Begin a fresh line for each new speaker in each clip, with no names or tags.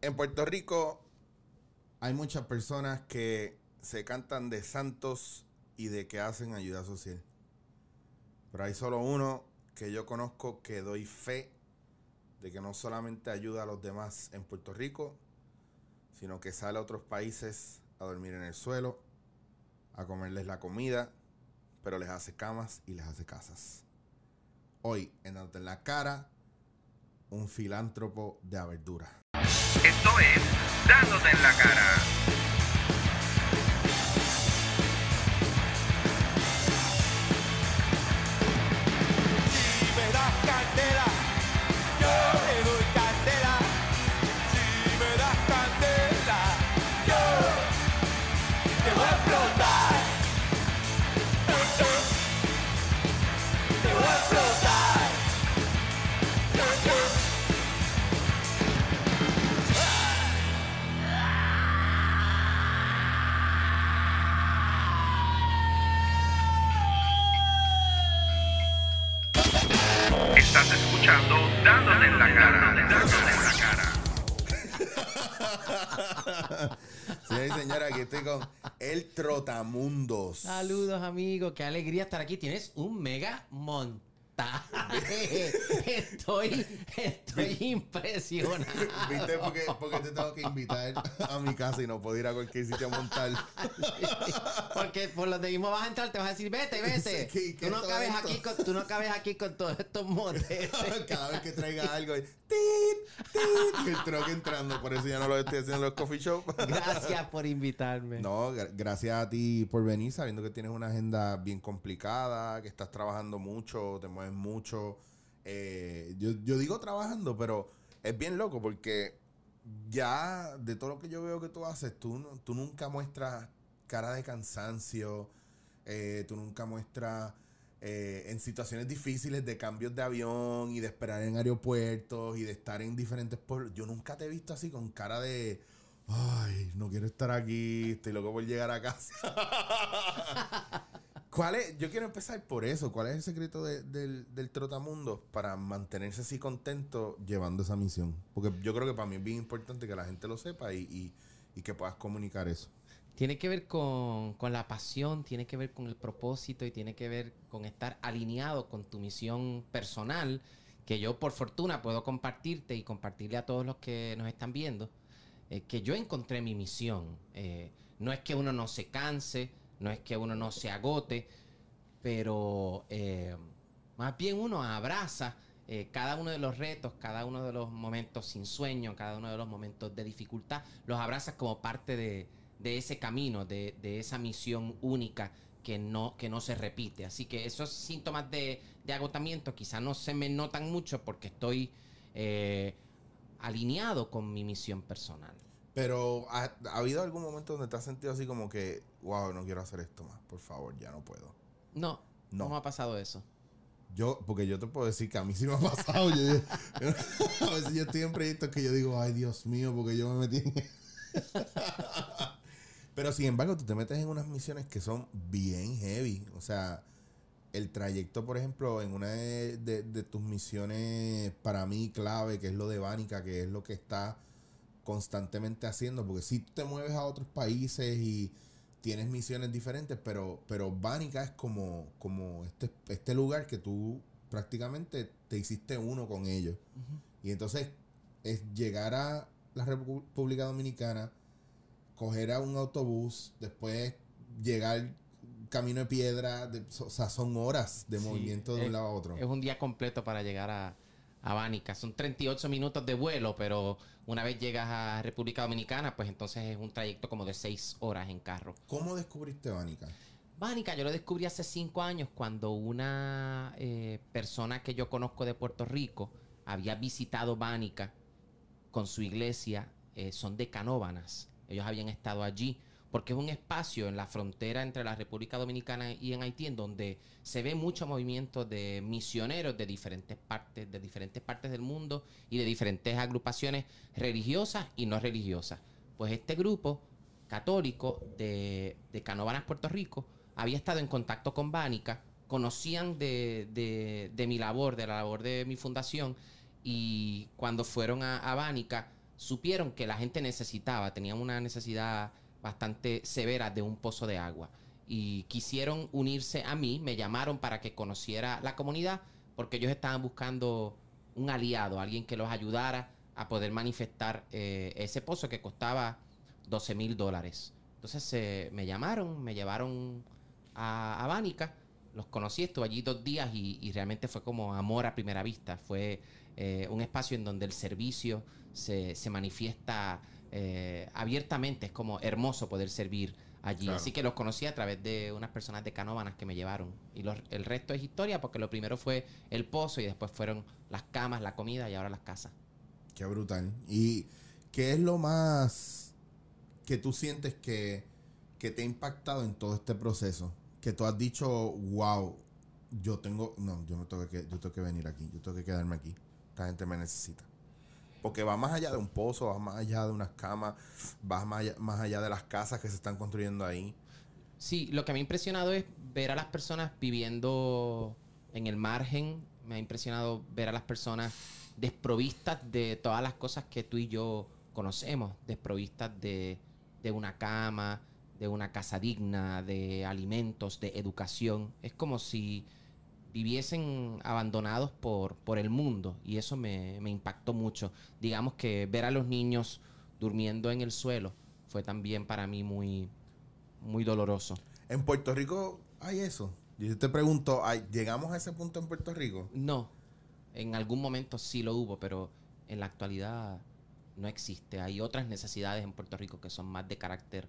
En Puerto Rico hay muchas personas que se cantan de santos y de que hacen ayuda social. Pero hay solo uno que yo conozco que doy fe de que no solamente ayuda a los demás en Puerto Rico, sino que sale a otros países a dormir en el suelo, a comerles la comida, pero les hace camas y les hace casas. Hoy, en la Cara, un filántropo de verdura.
Esto es Dándote en la cara.
Estoy con el Trotamundos.
Saludos, amigos. Qué alegría estar aquí. Tienes un mega Estoy, estoy impresionado.
¿Viste? Porque, porque te tengo que invitar a mi casa y no puedo ir a cualquier sitio a montar.
Porque por donde mismo vas a entrar, te vas a decir, vete, vete.
¿Qué- qué
tú, no cabes
esto?
aquí con, tú no cabes aquí con todos estos motes.
Cada vez que traiga algo, tit, tit, y el entrando. Por eso ya no lo estoy haciendo en los coffee shop.
Gracias por invitarme.
No, gra- gracias a ti por venir, sabiendo que tienes una agenda bien complicada, que estás trabajando mucho, te mueves mucho. Eh, yo, yo digo trabajando, pero es bien loco porque ya de todo lo que yo veo que tú haces, tú, tú nunca muestras cara de cansancio, eh, tú nunca muestras eh, en situaciones difíciles de cambios de avión y de esperar en aeropuertos y de estar en diferentes pueblos. Yo nunca te he visto así con cara de, ay, no quiero estar aquí, estoy loco por llegar a casa. ¿Cuál es? Yo quiero empezar por eso. ¿Cuál es el secreto de- del, del trotamundo para mantenerse así contento llevando esa misión? Porque yo creo que para mí es bien importante que la gente lo sepa y, y- y que puedas comunicar eso.
Tiene que ver con, con la pasión, tiene que ver con el propósito y tiene que ver con estar alineado con tu misión personal, que yo por fortuna puedo compartirte y compartirle a todos los que nos están viendo, eh, que yo encontré mi misión. Eh, no es que uno no se canse, no es que uno no se agote, pero eh, más bien uno abraza eh, cada uno de los retos, cada uno de los momentos sin sueño, cada uno de los momentos de dificultad, los abrazas como parte de, ese camino, de, esa misión única que no, que no se repite. Así que esos síntomas de, agotamiento quizás no se me notan mucho porque estoy eh, alineado con mi misión personal.
Pero ¿ha, ha habido algún momento donde te has sentido así como que, wow, no quiero hacer esto más, por favor, ya no puedo?
No,
No.
no, me ha pasado eso.
Yo, porque yo te puedo decir que a mí sí me ha pasado. Yo- yo- a veces yo estoy en proyectos que yo digo, ay Dios mío, porque yo me metí en Pero sin embargo, tú te metes en unas misiones que son bien heavy. O sea, el trayecto, por ejemplo, en una de, de- de tus misiones para mí clave, que es lo de Bánica, que es lo que está constantemente haciendo, porque si tú te mueves a otros países y tienes misiones diferentes, pero, pero Bánica es como, como este, este lugar que tú prácticamente te hiciste uno con ellos. Y entonces es llegar a la República Dominicana, coger a un autobús, después llegar camino de piedra, de- o sea, son horas de
Sí,
movimiento de un lado a otro.
Es un día completo para llegar a, a Bánica. Son 38 minutos de vuelo, pero una vez llegas a República Dominicana, pues entonces es un trayecto como de 6 horas en carro.
¿Cómo descubriste Bánica?
Bánica, yo lo descubrí hace 5 años cuando una eh, persona que yo conozco de Puerto Rico había visitado Bánica con su iglesia. eh, son de Canóbanas. Ellos habían estado allí porque es un espacio en la frontera entre la República Dominicana y en Haití en donde se ve mucho movimiento de misioneros de diferentes partes, de diferentes partes del mundo y de diferentes agrupaciones religiosas y no religiosas. Pues este grupo católico de, de Canóvanas, Puerto Rico, había estado en contacto con Bánica, conocían de mi labor, de la labor de mi fundación, y cuando fueron a, a Bánica, supieron que la gente necesitaba, tenían una necesidad bastante severa de un pozo de agua. Y quisieron unirse a mí, me llamaron para que conociera la comunidad, porque ellos estaban buscando un aliado, alguien que los ayudara a poder manifestar eh, ese pozo que costaba 12 mil dólares. Entonces eh, me llamaron, me llevaron a, a Bánica, los conocí, estuve allí dos días y, y realmente fue como amor a primera vista. Fue eh, un espacio en donde el servicio se, se manifiesta eh, abiertamente, es como hermoso poder servir allí.
Claro.
Así que los conocí a través de unas personas de Canóvanas que me llevaron. Y los- el resto es historia porque lo primero fue el pozo y después fueron las camas, la comida y ahora las casas.
Qué brutal. ¿Y qué es lo más que tú sientes que, que te ha impactado en todo este proceso? Que tú has dicho, wow, yo tengo, no, yo no tengo que, yo tengo que venir aquí, yo tengo que quedarme aquí. Esta gente me necesita. Porque va más allá de un pozo, va más allá de unas camas, va más allá, más allá de las casas que se están construyendo ahí.
Sí, lo que me ha impresionado es ver a las personas viviendo en el margen. Me ha impresionado ver a las personas desprovistas de todas las cosas que tú y yo conocemos. Desprovistas de, de una cama, de una casa digna, de alimentos, de educación. Es como si viviesen abandonados por, por el mundo y eso me, me impactó mucho. Digamos que ver a los niños durmiendo en el suelo fue también para mí muy, muy doloroso.
En Puerto Rico hay eso. Yo te pregunto, ¿hay- ¿llegamos a ese punto en Puerto Rico?
No, en algún momento sí lo hubo, pero en la actualidad no existe. Hay otras necesidades en Puerto Rico que son más de carácter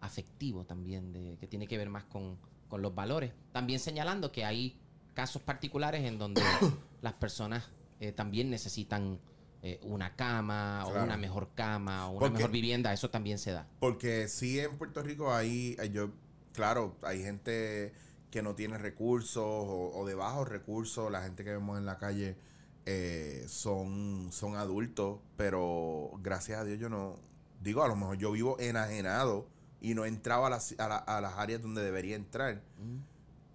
afectivo también, de, que tiene que ver más con, con los valores. También señalando que hay casos particulares en donde las personas eh, también necesitan eh, una cama o una mejor cama o una
Porque-
mejor vivienda, eso también se da.
Porque sí en Puerto Rico hay, hay yo, claro, hay gente que no tiene recursos o, o de bajos recursos, la gente que vemos en la calle eh, son, son adultos, pero gracias a Dios yo no, digo, a lo mejor yo vivo enajenado y no entraba a las, a la- a las áreas donde debería entrar.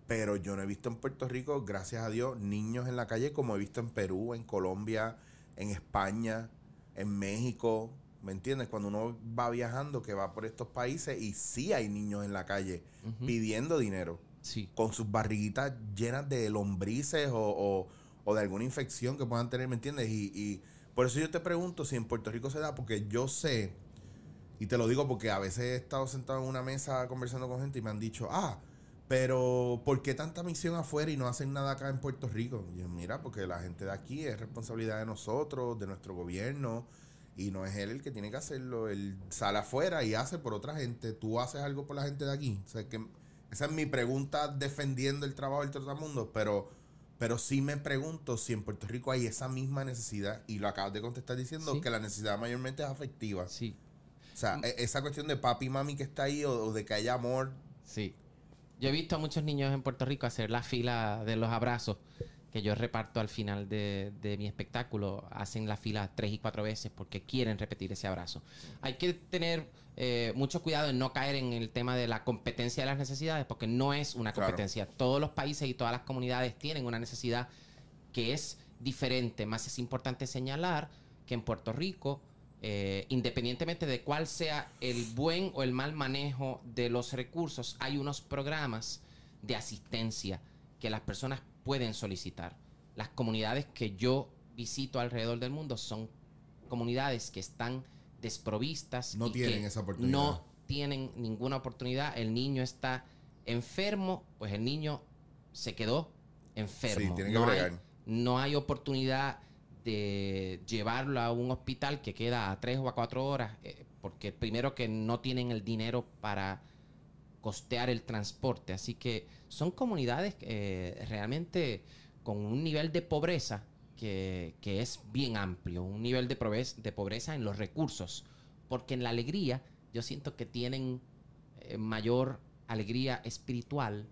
Pero yo no he visto en Puerto Rico, gracias a Dios, niños en la calle como he visto en Perú, en Colombia, en España, en México. ¿Me entiendes? Cuando uno va viajando, que va por estos países y sí hay niños en la calle pidiendo dinero,
Sí.
con sus barriguitas llenas de lombrices o, o- o de alguna infección que puedan tener, ¿me entiendes? Y, y por eso yo te pregunto si en Puerto Rico se da, porque yo sé, y te lo digo porque a veces he estado sentado en una mesa conversando con gente y me han dicho, ah, pero ¿por qué tanta misión afuera y no hacen nada acá en Puerto Rico? Y yo, mira, porque la gente de aquí es responsabilidad de nosotros, de nuestro gobierno, y no es él el que tiene que hacerlo. Él sale afuera y hace por otra gente. ¿Tú haces algo por la gente de aquí? O sea, que esa es mi pregunta defendiendo el trabajo del trotamundo, pero, pero sí me pregunto si en Puerto Rico hay esa misma necesidad, y lo acabas de contestar diciendo
Sí.
que la necesidad mayormente es afectiva.
Sí.
O sea, e- esa cuestión de papi y mami que está ahí o, o de que haya amor.
Sí. Yo he visto a muchos niños en Puerto Rico hacer la fila de los abrazos que yo reparto al final de, de mi espectáculo. Hacen la fila tres y cuatro veces porque quieren repetir ese abrazo. Hay que tener eh, mucho cuidado en no caer en el tema de la competencia de las necesidades porque no es una
Claro.
competencia. Todos los países y todas las comunidades tienen una necesidad que es diferente. Más es importante señalar que en Puerto Rico, eh, independientemente de cuál sea el buen o el mal manejo de los recursos, hay unos programas de asistencia que las personas pueden solicitar. Las comunidades que yo visito alrededor del mundo son comunidades que están desprovistas.
No
y
tienen
que
esa oportunidad.
No tienen ninguna oportunidad. El niño está enfermo, pues el niño se quedó enfermo.
Sí, tiene que
no, hay,
bregar.
no hay oportunidad de llevarlo a un hospital que queda a tres o a cuatro horas, eh, porque primero que no tienen el dinero para costear el transporte. Así que son comunidades eh, realmente con un nivel de pobreza que, que es bien amplio, un nivel de pobreza, en los recursos, porque en la alegría yo siento que tienen eh, mayor alegría espiritual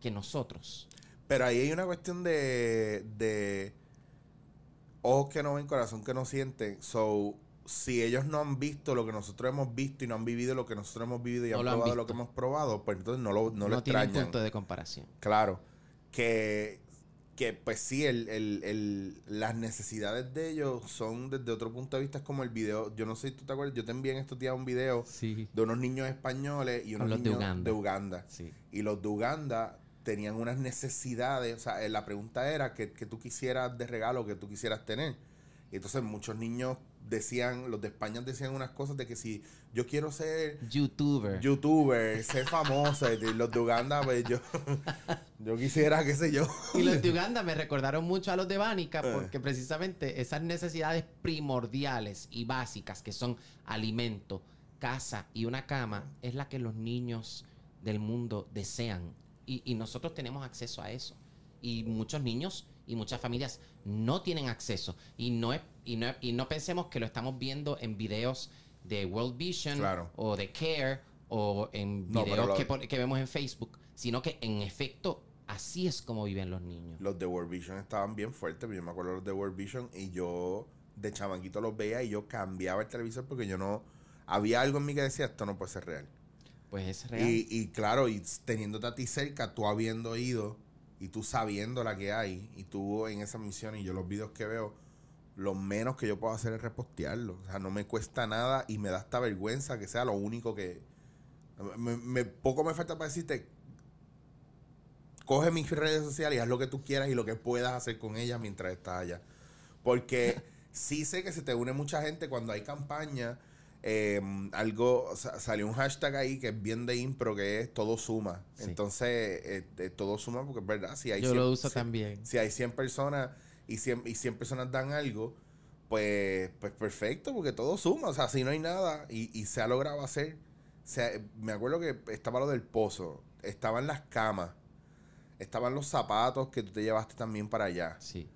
que nosotros.
Pero ahí hay una cuestión de ojos que no ven, corazón que no sienten. So, si ellos no han visto lo que nosotros hemos visto y no han vivido lo que nosotros hemos vivido y
No
han
lo han
probado lo que hemos probado, pues entonces no lo, no
No,
lo extrañan.
punto de comparación.
Claro. Que que pues sí, el, el- el- las necesidades de ellos son desde otro punto de vista, es como el video, yo no sé si tú te acuerdas, yo te envié en estos días un video
Sí.
de unos niños españoles y unos
los de
niños
Uganda.
de Uganda.
Sí.
Y los de Uganda tenían unas necesidades, o sea, eh, la pregunta era que, que tú quisieras de regalo, que tú quisieras tener. Y entonces muchos niños decían, los de España decían unas cosas de que si yo quiero ser
YouTuber.
youtuber, ser famoso, y los de Uganda, pues yo, yo quisiera, qué sé yo.
Y los de Uganda me recordaron mucho a los de Bánica
Eh.
porque precisamente esas necesidades primordiales y básicas que son alimento, casa y una cama es la que los niños del mundo desean. Y, y nosotros tenemos acceso a eso. Y muchos niños y muchas familias no tienen acceso. Y no, es- y no, y no pensemos que lo estamos viendo en videos de World Vision
Claro.
o de Care o en
No,
videos
pero lo-
que, vemos en Facebook, sino que en efecto así es como viven los niños.
Los de World Vision estaban bien fuertes, yo me acuerdo los de World Vision y yo de chamaquito los veía y yo cambiaba el televisor porque yo no, había algo en mí que decía, esto no puede ser real.
Pues es real.
Y, claro, y teniéndote a ti cerca, tú habiendo ido y tú sabiendo la que hay, y tú en esa misión y yo los videos que veo, lo menos que yo puedo hacer es repostearlo. O sea, no me cuesta nada y me da esta vergüenza que sea lo único que... me- me- poco me falta para decirte, coge mis redes sociales y haz lo que tú quieras y lo que puedas hacer con ellas mientras estás allá. Porque sí sé que se te une mucha gente cuando hay campaña. Eh, algo, sa- salió un hashtag ahí que es bien de impro, que es todo suma.
Sí.
Entonces, eh, eh, todo suma porque es verdad. Si hay
Yo
100
lo uso
si-
también.
Si hay 100 personas y 100, y 100 personas dan algo, pues, pues perfecto, porque todo suma. O sea, si no hay nada y, y se ha logrado hacer. Me acuerdo que estaba lo del pozo, estaban las camas, estaban los zapatos que tú te llevaste también para allá.
Sí.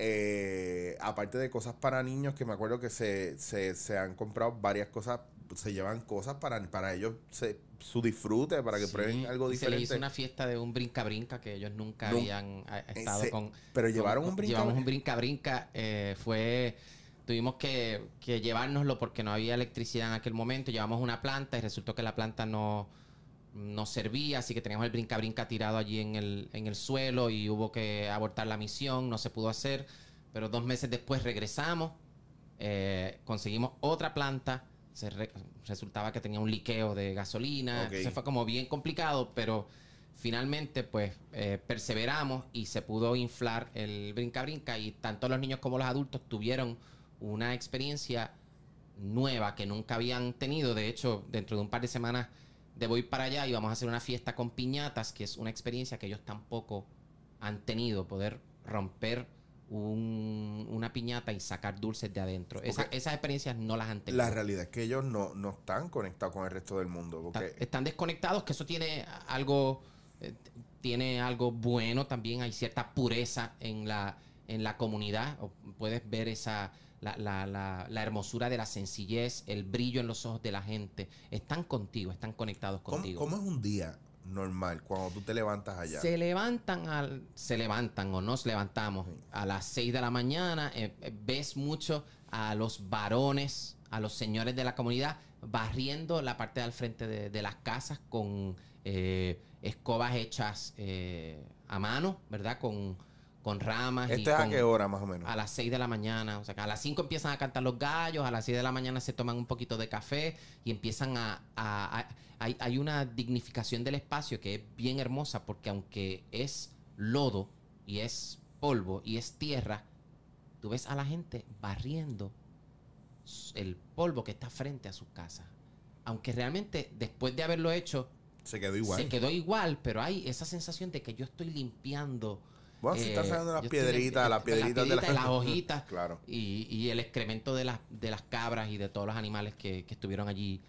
Eh, aparte de cosas para niños, que me acuerdo que se, se, se han comprado varias cosas, se llevan cosas para, para ellos, se- su disfrute, para que
Sí.
prueben algo
Y Se le
diferente.
hizo una fiesta de un brinca-brinca que ellos nunca
Nun-
habían eh, estado
Ese-
con.
pero llevaron
con-
un brinca-
Llevamos un brinca-brinca. eh, fue. Tuvimos que, que llevárnoslo porque no había electricidad en aquel momento. Llevamos una planta y resultó que la planta no, no servía, así que teníamos el brinca-brinca tirado allí en el, en el suelo y hubo que abortar la misión, no se pudo hacer. Pero dos meses después regresamos, eh, conseguimos otra planta. Se re- resultaba que tenía un liqueo de gasolina.
Ok.
Entonces fue como bien complicado, pero finalmente pues eh, perseveramos y se pudo inflar el brinca-brinca y tanto los niños como los adultos tuvieron una experiencia nueva que nunca habían tenido. De hecho, dentro de un par de semanas debo ir para allá y vamos a hacer una fiesta con piñatas, que es una experiencia que ellos tampoco han tenido, poder romper un- una piñata y sacar dulces de adentro. Esa- esas experiencias no las han tenido.
La realidad es que ellos no, no están conectados con el resto del mundo.
Está- están desconectados, que eso tiene algo, eh, tiene algo bueno también, hay cierta pureza en la, en la comunidad, o puedes ver esa, la, la- la- la hermosura de la sencillez, el brillo en los ojos de la gente, están contigo, están conectados
¿cómo,
contigo.
cómo es un día normal cuando tú te levantas allá?
Se levantan al, se levantan o nos levantamos a las 6 de la mañana. eh, eh, ves mucho a los varones, a los señores de la comunidad, barriendo la parte del frente de, de las casas con eh, escobas hechas eh, a mano, ¿verdad? Con, con ramas. y
¿Esto es a qué hora más o menos?
a las 6 de la mañana. O sea, que a las 5 empiezan a cantar los gallos, a las 6 de la mañana se toman un poquito de café y empiezan a... a- a- hay, hay una dignificación del espacio que es bien hermosa porque aunque es lodo y es polvo y es tierra, tú ves a la gente barriendo el polvo que está frente a su casa. Aunque realmente después de haberlo hecho,
Se quedó igual.
se quedó igual, pero hay esa sensación de que yo estoy limpiando.
Bueno, si
eh,
están sacando las
estoy
piedritas, las piedritas de
piedritas y las hojitas
Claro.
y, y el excremento de las, de las cabras y de todos los animales que, que estuvieron allí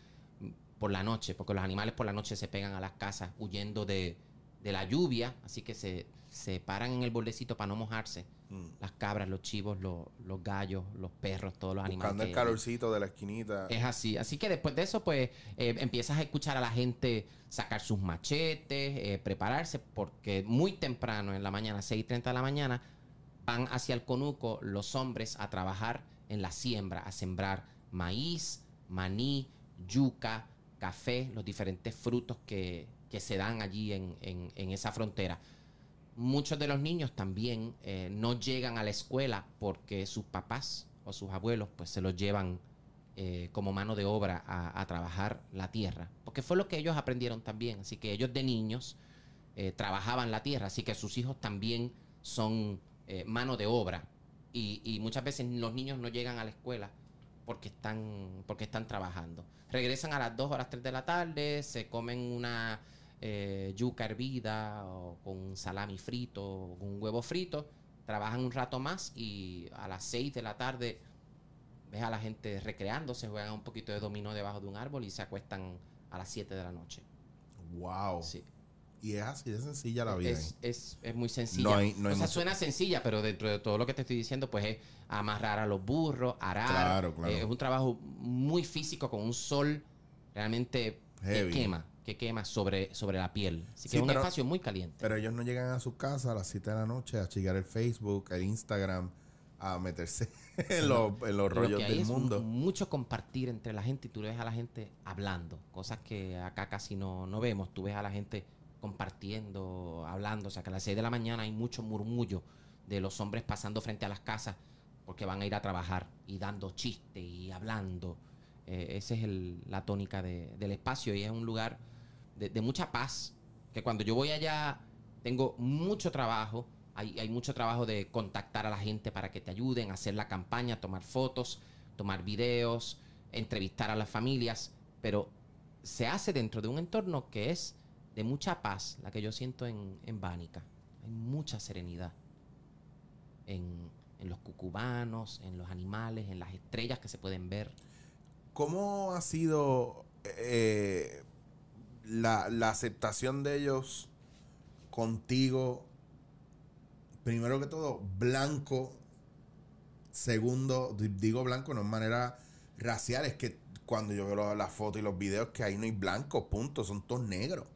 por la noche, porque los animales por la noche se pegan a las casas huyendo de, de la lluvia, así que se, se paran en el bordecito para no mojarse.
Mm.
Las cabras, los chivos, los, los gallos, los perros, todos los animales.
Buscando el
que-
calorcito de la esquinita.
es así. Así que después de eso, pues, eh, empiezas a escuchar a la gente sacar sus machetes, eh, prepararse, porque muy temprano en la mañana, 6.30 de la mañana, van hacia el conuco los hombres a trabajar en la siembra, a sembrar maíz, maní, yuca, café, los diferentes frutos que, que se dan allí en, en- en esa frontera. Muchos de los niños también eh, no llegan a la escuela porque sus papás o sus abuelos pues se los llevan eh, como mano de obra a, trabajar la tierra. Porque fue lo que ellos aprendieron también. Así que ellos de niños eh, trabajaban la tierra. Así que sus hijos también son mano de obra. Y, muchas veces los niños no llegan a la escuela porque están, porque están trabajando. Regresan a las 2 o las 3 de la tarde, se comen una eh, yuca hervida o con un salami frito o con un huevo frito, trabajan un rato más y a las 6 de la tarde ves a la gente recreándose, juegan un poquito de dominó debajo de un árbol y se acuestan a las 7 de la noche.
Wow.
Sí.
Y es así de sencilla la vida.
Es, es, es muy sencilla.
No hay- no hay
o sea, suena sencilla, pero dentro de todo lo que te estoy diciendo, pues es amarrar a los burros, arar.
Claro, claro.
Eh, es un trabajo muy físico con un sol realmente
Heavy.
que quema, que quema sobre, sobre la piel. Así que
Sí,
es un
pero-
espacio muy caliente.
Pero ellos no llegan a su casa a las 7 de la noche a chequear el Facebook, el Instagram, a meterse en los, en los
Lo
rollos
que hay
del
es
mundo.
mucho compartir entre la gente y tú ves a la gente hablando, cosas que acá casi no, no vemos. Tú ves a la gente compartiendo, hablando. O sea, que a las 6 de la mañana hay mucho murmullo de los hombres pasando frente a las casas porque van a ir a trabajar y dando chistes y hablando. Eh, esa es el- la tónica de- del espacio y es un lugar de, mucha paz. Que cuando yo voy allá tengo mucho trabajo. Hay, hay mucho trabajo de contactar a la gente para que te ayuden, hacer la campaña, tomar fotos, tomar videos, entrevistar a las familias. Pero se hace dentro de un entorno que es de mucha paz, la que yo siento en, en Bánica. Hay mucha serenidad en, en los cucubanos, en los animales, en las estrellas que se pueden ver.
¿Cómo ha sido eh, la, la aceptación de ellos contigo? Primero que todo, blanco. Segundo, di- digo blanco no en manera racial, es que cuando yo veo la- las fotos y los videos que ahí no hay blancos, punto, son todos negros.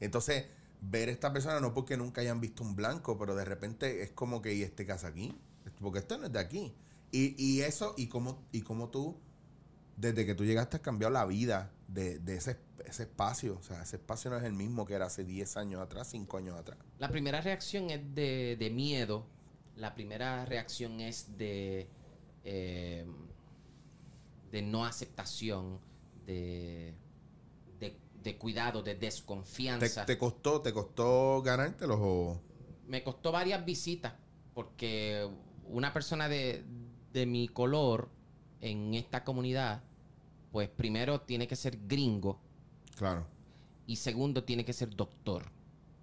Entonces, ver esta persona no porque nunca hayan visto un blanco, pero de repente es como que, ¿y este casa aquí? Porque este no es de aquí. Y, y eso, y cómo, y cómo tú desde que tú llegaste has cambiado la vida de, de ese, ese espacio. O sea, ese espacio no es el mismo que era hace 10 años atrás, 5 años atrás.
La primera reacción es de, de miedo. La primera reacción es de, eh, de no aceptación, de, de, de cuidado, de
¿Te,
desconfianza.
te costó, te costó ganártelos o...?
Me costó varias visitas porque una persona de, de mi color en esta comunidad, pues primero tiene que ser gringo
Claro.
y segundo tiene que ser doctor.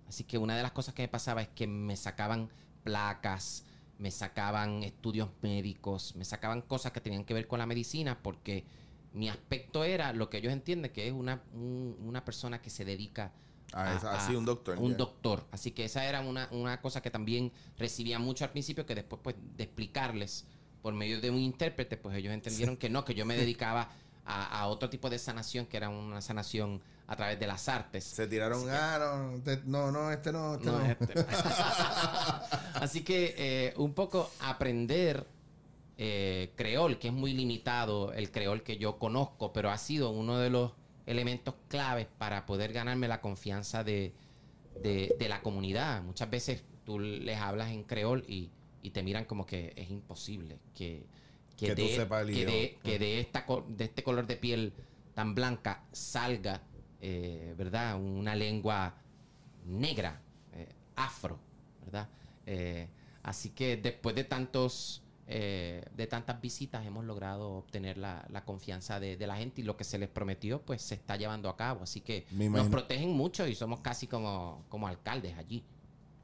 Así que una de las cosas que me pasaba es que me sacaban placas, me sacaban estudios médicos, me sacaban cosas que tenían que ver con la medicina porque mi aspecto era lo que ellos entienden que es una, un- una persona que se dedica
Ah, es
a-
así
a-
un doctor.
un doctor. Así que esa era una, una cosa que también recibía mucho al principio, que después pues de explicarles por medio de un intérprete, pues ellos entendieron que no, que yo me dedicaba a, a otro tipo de sanación, que era una sanación a través de las artes.
Se tiraron,
Así que-
ah, no, te- no, no, este no, este
No
no.
es este. Así que eh, un poco aprender eh, creol, que es muy limitado el creol que yo conozco, pero ha sido uno de los elementos claves para poder ganarme la confianza de, de- de la comunidad. Muchas veces tú les hablas en creol y, y te miran como que es imposible que,
Que
de,
sepas el
que de- que de esta de este color de piel tan blanca salga, eh, ¿verdad? Una lengua negra, eh, afro, ¿verdad? Eh, así que después de tantos de tantas visitas hemos logrado obtener la, la confianza de, de la gente y lo que se les prometió pues se está llevando a cabo. Así que nos protegen mucho y somos casi como, como alcaldes allí.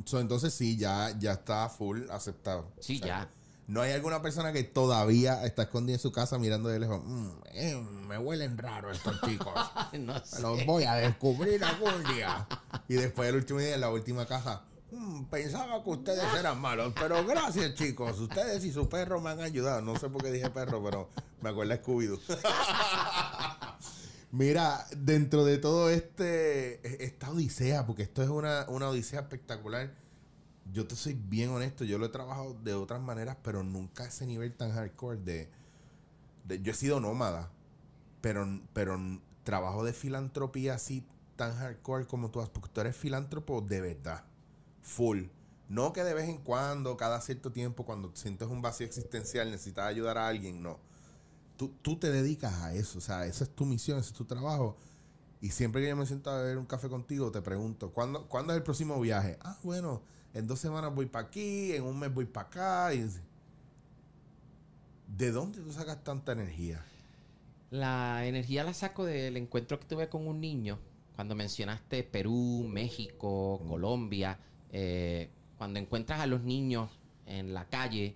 So, entonces sí, ya, ya está full aceptado.
Sí,
O sea,
ya.
No hay alguna persona que todavía está escondida en su casa mirando de lejos. "Mm, eh, me huelen raro estos chicos.
no sé.
Los voy a descubrir algún día. Y después el último día, en la última caja. "Mm, pensaba que ustedes eran malos, pero gracias chicos. Ustedes y su perro me han ayudado. No sé por qué dije perro, pero me acuerdo de Scooby-Doo. Mira, dentro de todo este esta odisea, porque esto es una, una odisea espectacular. Yo te soy bien honesto, yo lo he trabajado de otras maneras, pero nunca a ese nivel tan hardcore de, de- yo he sido nómada, pero, pero trabajo de filantropía así tan hardcore como tú porque tú eres filántropo de verdad, full. No que de vez en cuando, cada cierto tiempo, cuando sientes un vacío existencial, necesitas ayudar a alguien, no. Tú, tú te dedicas a eso, o sea, esa es tu misión, ese es tu trabajo. Y siempre que yo me siento a beber un café contigo, te pregunto, ¿cuándo, ¿cuándo es el próximo viaje? Ah, bueno, en dos semanas voy para aquí, en un mes voy para acá. Y... ¿De dónde tú sacas tanta energía?
La energía la saco del encuentro que tuve con un niño. Cuando mencionaste Perú, México, Colombia. eh, cuando encuentras a los niños en la calle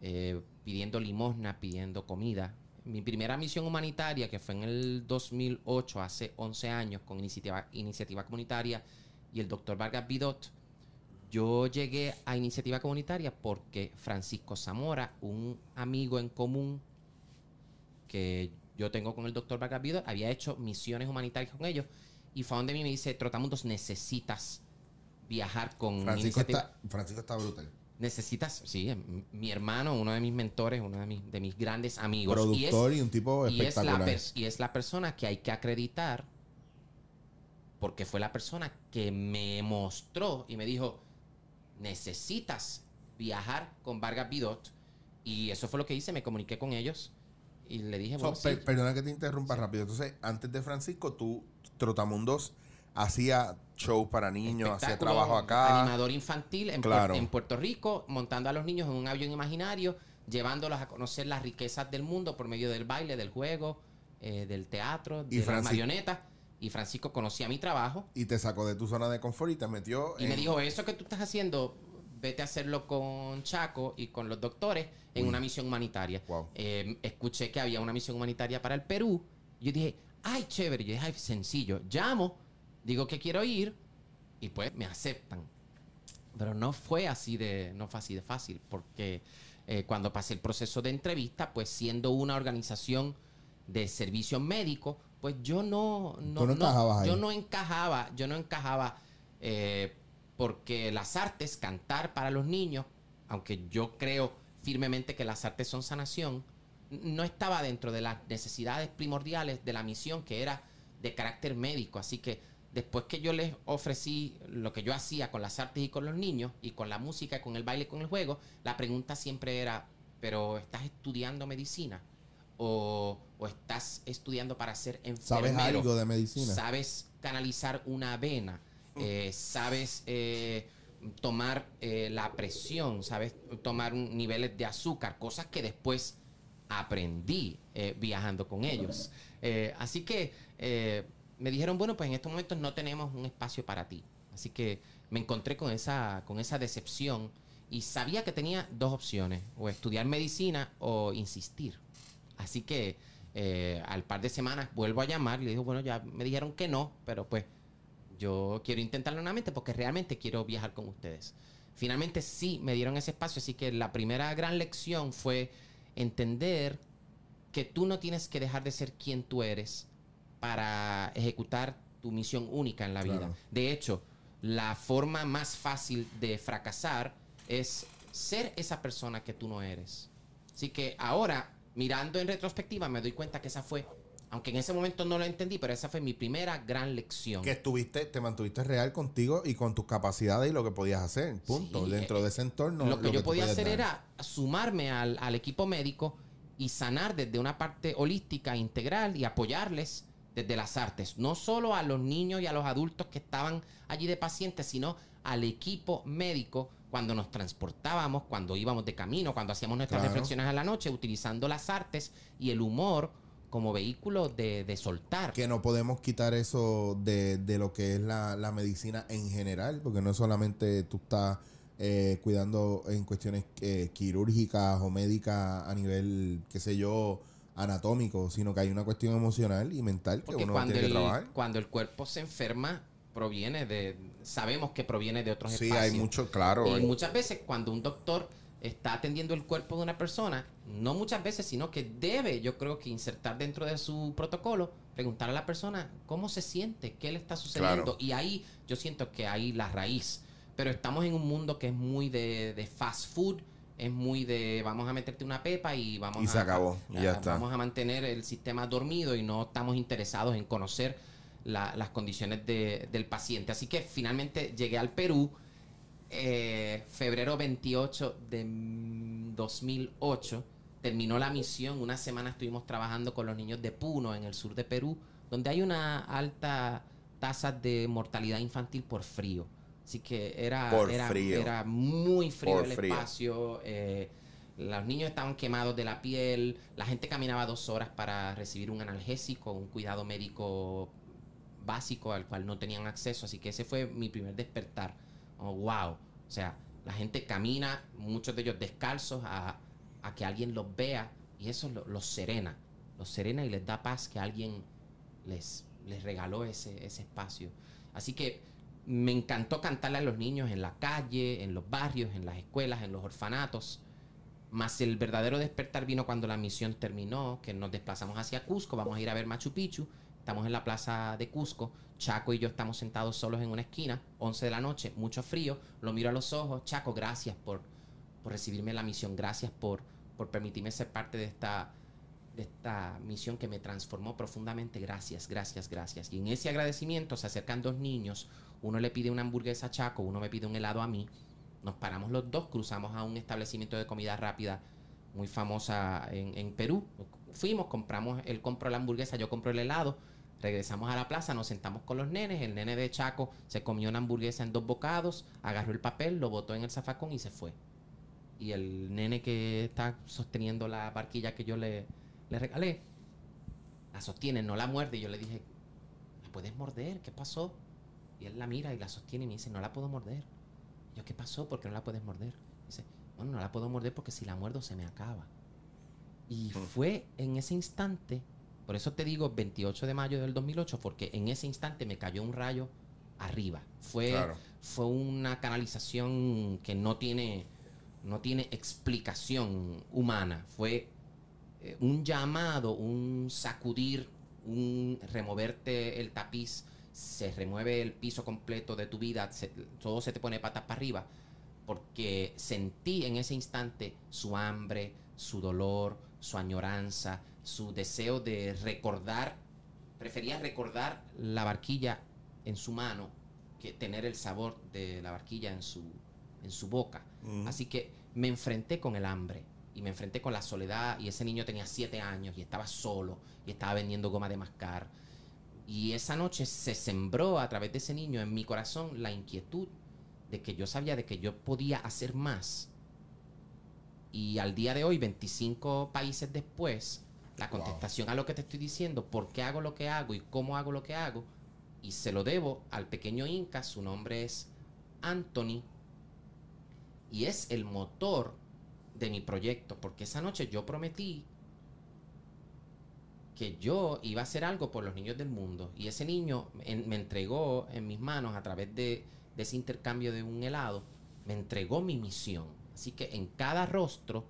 eh, pidiendo limosna, pidiendo comida. Mi primera misión humanitaria, que fue en el 2008, hace 11 años, con iniciativa, iniciativa comunitaria y el doctor Vargas Bidot, yo llegué a iniciativa comunitaria porque Francisco Zamora, un amigo en común que yo tengo con el doctor Vargas Bidot, había hecho misiones humanitarias con ellos y fue donde a mí me dice, Trotamundos, necesitas viajar con
Francisco
iniciativa.
está, Francisco está brutal.
Necesitas, sí, m- mi hermano, uno de mis mentores, uno de mis, de mis grandes amigos.
Productor y,
es,
un tipo
y es la
espectacular.
y es la persona que hay que acreditar porque fue la persona que me mostró y me dijo, necesitas viajar con Vargas Bidot. Y eso fue lo que hice, me comuniqué con ellos y le dije,
So,
bueno,
per-
sí,
perdona que te interrumpa rápido. Entonces, antes de Francisco, tú, Trotamundos, hacía show para niños, hacía trabajo acá.
Animador infantil en,
Claro.
en Puerto Rico, montando a los niños en un avión imaginario, llevándolos a conocer las riquezas del mundo por medio del baile, del juego, eh, del teatro,
Y
de las
Francis-
marionetas. Y Francisco conocía mi trabajo
Y te sacó de tu zona de confort y te metió
y
en-
me dijo, eso que tú estás haciendo, vete a hacerlo con Chaco y con los doctores en
Uy.
una misión humanitaria.
Wow.
Eh, escuché que había una misión humanitaria para el Perú. Yo dije, ay, chévere. Yo dije, ay, sencillo. Llamo, digo que quiero ir y pues me aceptan. Pero no fue así de, no fue así de fácil, porque eh, cuando pasé el proceso de entrevista, pues siendo una organización de servicio médico, pues yo no, no,
no
yo no encajaba, yo no encajaba eh, porque las artes, cantar para los niños, aunque yo creo firmemente que las artes son sanación, no estaba dentro de las necesidades primordiales de la misión que era de carácter médico. Así que después que yo les ofrecí lo que yo hacía con las artes y con los niños, y con la música, con el baile, con el juego, la pregunta siempre era, ¿pero estás estudiando medicina? ¿O, o estás estudiando para ser enfermero?
¿Sabes algo de medicina?
sabes canalizar una vena, eh, sabes eh, tomar eh, la presión, sabes tomar un- niveles de azúcar, cosas que después aprendí eh, viajando con ellos. Eh, así que eh, me dijeron, bueno, pues en estos momentos no tenemos un espacio para ti. Así que me encontré con esa, con esa decepción y sabía que tenía dos opciones, o estudiar medicina o insistir. Así que eh, al par de semanas vuelvo a llamar le digo, bueno, ya me dijeron que no, pero pues yo quiero intentarlo nuevamente porque realmente quiero viajar con ustedes. Finalmente sí me dieron ese espacio, así que la primera gran lección fue entender que tú no tienes que dejar de ser quien tú eres para ejecutar tu misión única en la vida. De hecho, la forma más fácil de fracasar es ser esa persona que tú no eres. Así que ahora, mirando en retrospectiva, me doy cuenta que esa fue, aunque en ese momento no lo entendí, pero esa fue mi primera gran lección.
Que estuviste, te mantuviste real contigo y con tus capacidades y lo que podías hacer. Punto.
Sí,
Dentro
eh,
de ese entorno.
lo que yo
tú
podía
podías
hacer
dar.
era sumarme al, al equipo médico y sanar desde una parte holística, integral y apoyarles desde las artes. No solo a los niños y a los adultos que estaban allí de pacientes, sino al equipo médico cuando nos transportábamos, cuando íbamos de camino, cuando hacíamos nuestras
Claro.
reflexiones a la noche, utilizando las artes y el humor como vehículo de, de soltar.
que no podemos quitar eso de, de lo que es la, la medicina en general, porque no es solamente tú estás eh, cuidando en cuestiones eh, quirúrgicas o médicas a nivel, qué sé yo, anatómico, sino que hay una cuestión emocional y mental que
Porque
uno
cuando
tiene que
el,
trabajar.
cuando el cuerpo se enferma, proviene de. Sabemos que proviene de otros
Sí,
espacios.
hay mucho, claro.
Y muchas veces cuando un doctor está atendiendo el cuerpo de una persona, no muchas veces, sino que debe, yo creo que insertar dentro de su protocolo, preguntar a la persona cómo se siente, qué le está sucediendo.
Claro.
Y ahí yo siento que ahí la raíz. Pero estamos en un mundo que es muy de, de fast food, es muy de vamos a meterte una pepa y vamos
Y
a...
se acabó, ya
a-
está.
Vamos a mantener el sistema dormido y no estamos interesados en conocer la- las condiciones de- del paciente. Así que finalmente llegué al Perú eh, febrero 28 de mm, 2008 terminó la misión. Una semana estuvimos trabajando con los niños de Puno, en el sur de Perú, donde hay una alta tasa de mortalidad infantil por frío. Así que era, era, muy frío
Por
el
frío.
espacio. eh, los niños estaban quemados de la piel. La gente caminaba dos horas para recibir un analgésico, un cuidado médico básico al cual no tenían acceso. Así que ese fue mi primer despertar. Wow. O sea, la gente camina, muchos de ellos descalzos, a, a que alguien los vea y eso lo- los serena. Los serena y les da paz que alguien les, les regaló ese, ese espacio. Así que me encantó cantarle a los niños en la calle, en los barrios, en las escuelas, en los orfanatos. Más el verdadero despertar vino cuando la misión terminó, que nos desplazamos hacia Cusco, vamos a ir a ver Machu Picchu, estamos en la plaza de Cusco, Chaco y yo estamos sentados solos en una esquina, 11 de la noche, mucho frío, lo miro a los ojos, Chaco, gracias por, por recibirme la misión, gracias por, por permitirme ser parte de esta, de esta misión que me transformó profundamente, gracias, gracias, gracias. Y en ese agradecimiento se acercan dos niños, uno le pide una hamburguesa a Chaco, uno me pide un helado a mí, nos paramos los dos, cruzamos a un establecimiento de comida rápida muy famosa en, en Perú. Fuimos, compramos, él compró la hamburguesa, yo compro el helado. Regresamos a la plaza, nos sentamos con los nenes. El nene de Chaco se comió una hamburguesa en dos bocados, agarró el papel, lo botó en el zafacón y se fue. Y el nene que está sosteniendo la barquilla que yo le, le regalé, la sostiene, no la muerde. Y yo le dije, ¿la puedes morder? ¿Qué pasó? Y él la mira y la sostiene y me dice, no la puedo morder. Yo, ¿qué pasó? ¿Por qué no la puedes morder? Dice, bueno, no la puedo morder porque si la muerdo se me acaba. Y fue en ese instante, por eso te digo 28 de mayo del 2008, porque en ese instante me cayó un rayo arriba. Fue,
Claro.
fue una canalización que no tiene, no tiene explicación humana. Fue eh, un llamado, un sacudir, un removerte el tapiz, se remueve el piso completo de tu vida, se- todo se te pone patas para arriba, porque sentí en ese instante su hambre, su dolor, su añoranza, su deseo de recordar, prefería recordar la barquilla en su mano que tener el sabor de la barquilla en su, en su boca. Así que me enfrenté con el hambre y me enfrenté con la soledad y ese niño tenía siete años y estaba solo y estaba vendiendo goma de mascar. Y esa noche se sembró a través de ese niño en mi corazón la inquietud de que yo sabía de que yo podía hacer más. Y al día de hoy, 25 países después, la contestación a lo que te estoy diciendo, por qué hago lo que hago y cómo hago lo que hago, y se lo debo al pequeño Inca, su nombre es Anthony, y es el motor de mi proyecto, porque esa noche yo prometí que yo iba a hacer algo por los niños del mundo, y ese niño en- me entregó en mis manos a través de, de ese intercambio de un helado, me entregó mi misión. Así que en cada rostro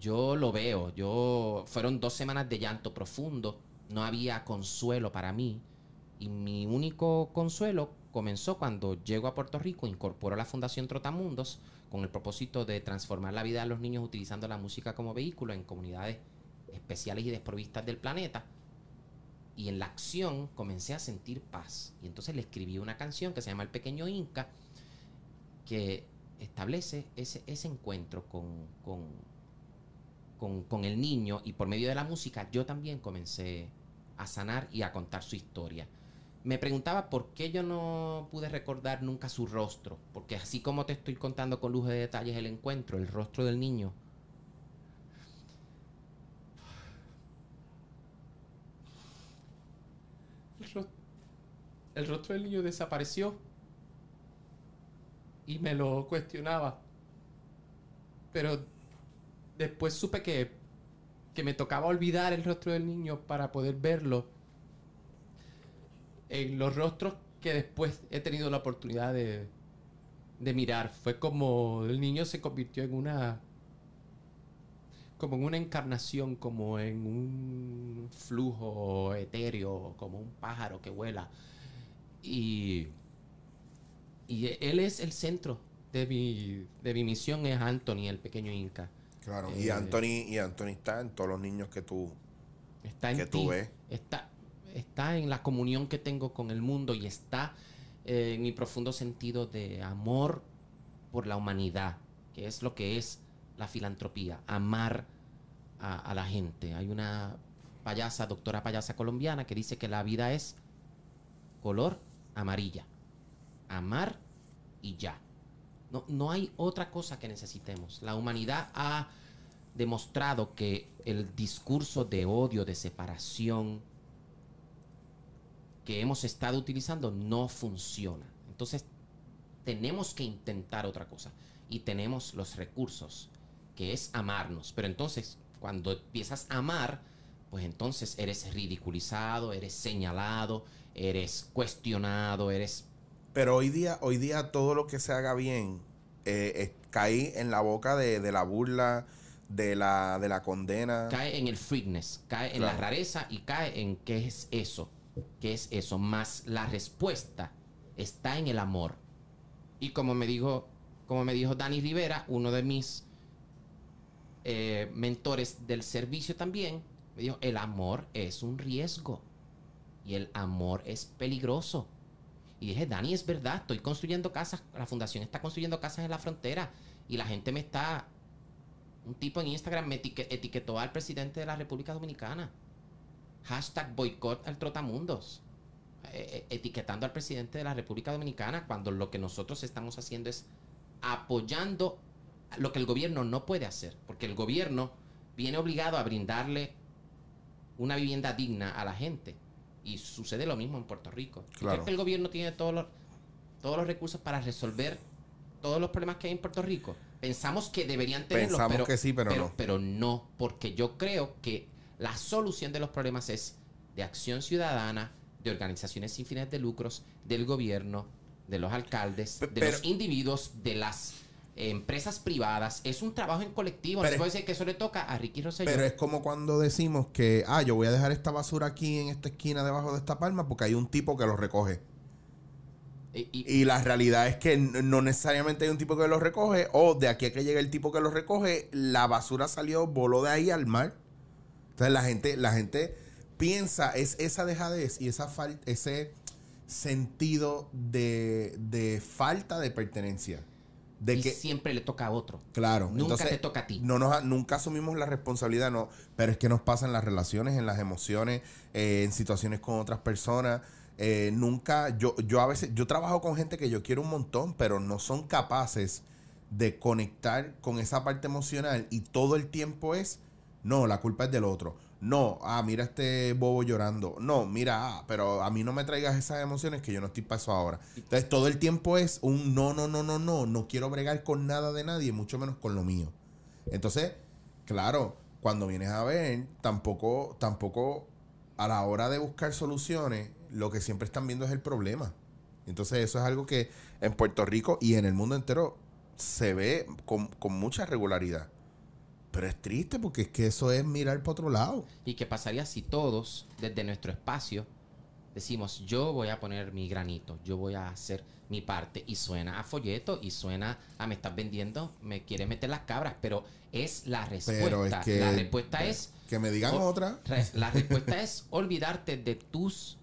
yo lo veo. Yo fueron dos semanas de llanto profundo. No había consuelo para mí. Y mi único consuelo comenzó cuando llego a Puerto Rico, incorporo la Fundación Trotamundos con el propósito de transformar la vida de los niños utilizando la música como vehículo en comunidades especiales y desprovistas del planeta. Y en la acción comencé a sentir paz. Y entonces le escribí una canción que se llama El Pequeño Inca, que establece ese, encuentro con, con, el niño y por medio de la música yo también comencé a sanar y a contar su historia. Me preguntaba por qué yo no pude recordar nunca su rostro, porque así como te estoy contando con lujo de detalles el encuentro, el rostro del niño, el rostro del niño desapareció y me lo cuestionaba. Pero después supe que, que me tocaba olvidar el rostro del niño para poder verlo en los rostros que después he tenido la oportunidad de, de mirar. Fue como el niño se convirtió en una como en una encarnación, como en un flujo etéreo, como un pájaro que vuela. Y, y él es el centro de mi, de mi misión, es Anthony, el pequeño Inca.
Claro. Y
Eh,
Anthony, y Anthony está en todos los niños que tú.
Está en
que tú
ti.
ves.
Está, está en la comunión que tengo con el mundo y está eh, en mi profundo sentido de amor por la humanidad, que es lo que es la filantropía, amar a, a la gente. Hay una payasa, doctora payasa colombiana, que dice que la vida es color amarilla. Amar y ya. No, no hay otra cosa que necesitemos. La humanidad ha demostrado que el discurso de odio, de separación que hemos estado utilizando no funciona. Entonces, tenemos que intentar otra cosa. Y tenemos los recursos, que es amarnos. Pero entonces, cuando empiezas a amar, pues entonces eres ridiculizado, eres señalado, eres cuestionado, eres...
Pero hoy día, hoy día todo lo que se haga bien eh, eh, cae en la boca de, de la burla, de la, de la condena.
Cae en el freakness, cae en la rareza y cae en qué es eso. ¿Qué es eso? Más la respuesta está en el amor. Y como me dijo, como me dijo Dani Rivera, uno de mis eh, mentores del servicio también, me dijo, el amor es un riesgo. Y el amor es peligroso. Y dije, Dani, es verdad, estoy construyendo casas, la fundación está construyendo casas en la frontera y la gente me está... Un tipo en Instagram me etique- etiquetó al presidente de la República Dominicana. Hashtag boicot al trotamundos. Eh, eh, etiquetando al presidente de la República Dominicana cuando lo que nosotros estamos haciendo es apoyando lo que el gobierno no puede hacer. Porque el gobierno viene obligado a brindarle una vivienda digna a la gente. Y sucede lo mismo en Puerto Rico. ¿Tú
Claro.
crees que el gobierno tiene todos los, todos los recursos para resolver todos los problemas que hay en Puerto Rico? Pensamos que deberían tenerlos,
Pensamos
pero,
que sí, pero no.
Pero no, porque yo creo que la solución de los problemas es de acción ciudadana, de organizaciones sin fines de lucros, del gobierno, de los alcaldes, de
pero-
los individuos, de las empresas privadas. Es un trabajo en colectivo. No
Pero
se
es-
puede decir que eso le toca a Ricky Rosselló.
Pero es como cuando decimos que, ah, yo voy a dejar esta basura aquí en esta esquina debajo de esta palma porque hay un tipo que lo recoge.
Y- y-
Y la realidad es que no necesariamente hay un tipo que lo recoge o de aquí a que llegue el tipo que lo recoge, la basura salió, voló de ahí al mar. Entonces la gente, la gente piensa, es esa dejadez y esa ese sentido de, de falta de pertenencia. De
y
que,
siempre le toca a otro.
Claro.
Nunca
entonces,
te toca a ti.
No nos, nunca asumimos la responsabilidad, no. Pero es que nos pasa en las relaciones, en las emociones, eh, en situaciones con otras personas. Eh, nunca, yo, yo a veces, yo trabajo con gente que yo quiero un montón, pero no son capaces de conectar con esa parte emocional y todo el tiempo es, no, la culpa es del otro. No, ah, mira este bobo llorando. No, mira, ah, pero a mí no me traigas esas emociones que yo no estoy para ahora. Entonces todo el tiempo es un no, no, no, no, no, no quiero bregar con nada de nadie, mucho menos con lo mío. Entonces, claro, cuando vienes a ver, tampoco, tampoco a la hora de buscar soluciones, lo que siempre están viendo es el problema. Entonces eso es algo que en Puerto Rico y en el mundo entero se ve con, con mucha regularidad. Pero es triste porque es que eso es mirar para otro lado.
¿Y qué pasaría si todos, desde nuestro espacio, decimos, yo voy a poner mi granito, yo voy a hacer mi parte? Y suena a folleto y suena a me estás vendiendo, me quieres meter las cabras, pero es la respuesta.
Pero es que-
la respuesta es...
Que me digan
o-
otra.
La respuesta es olvidarte de tus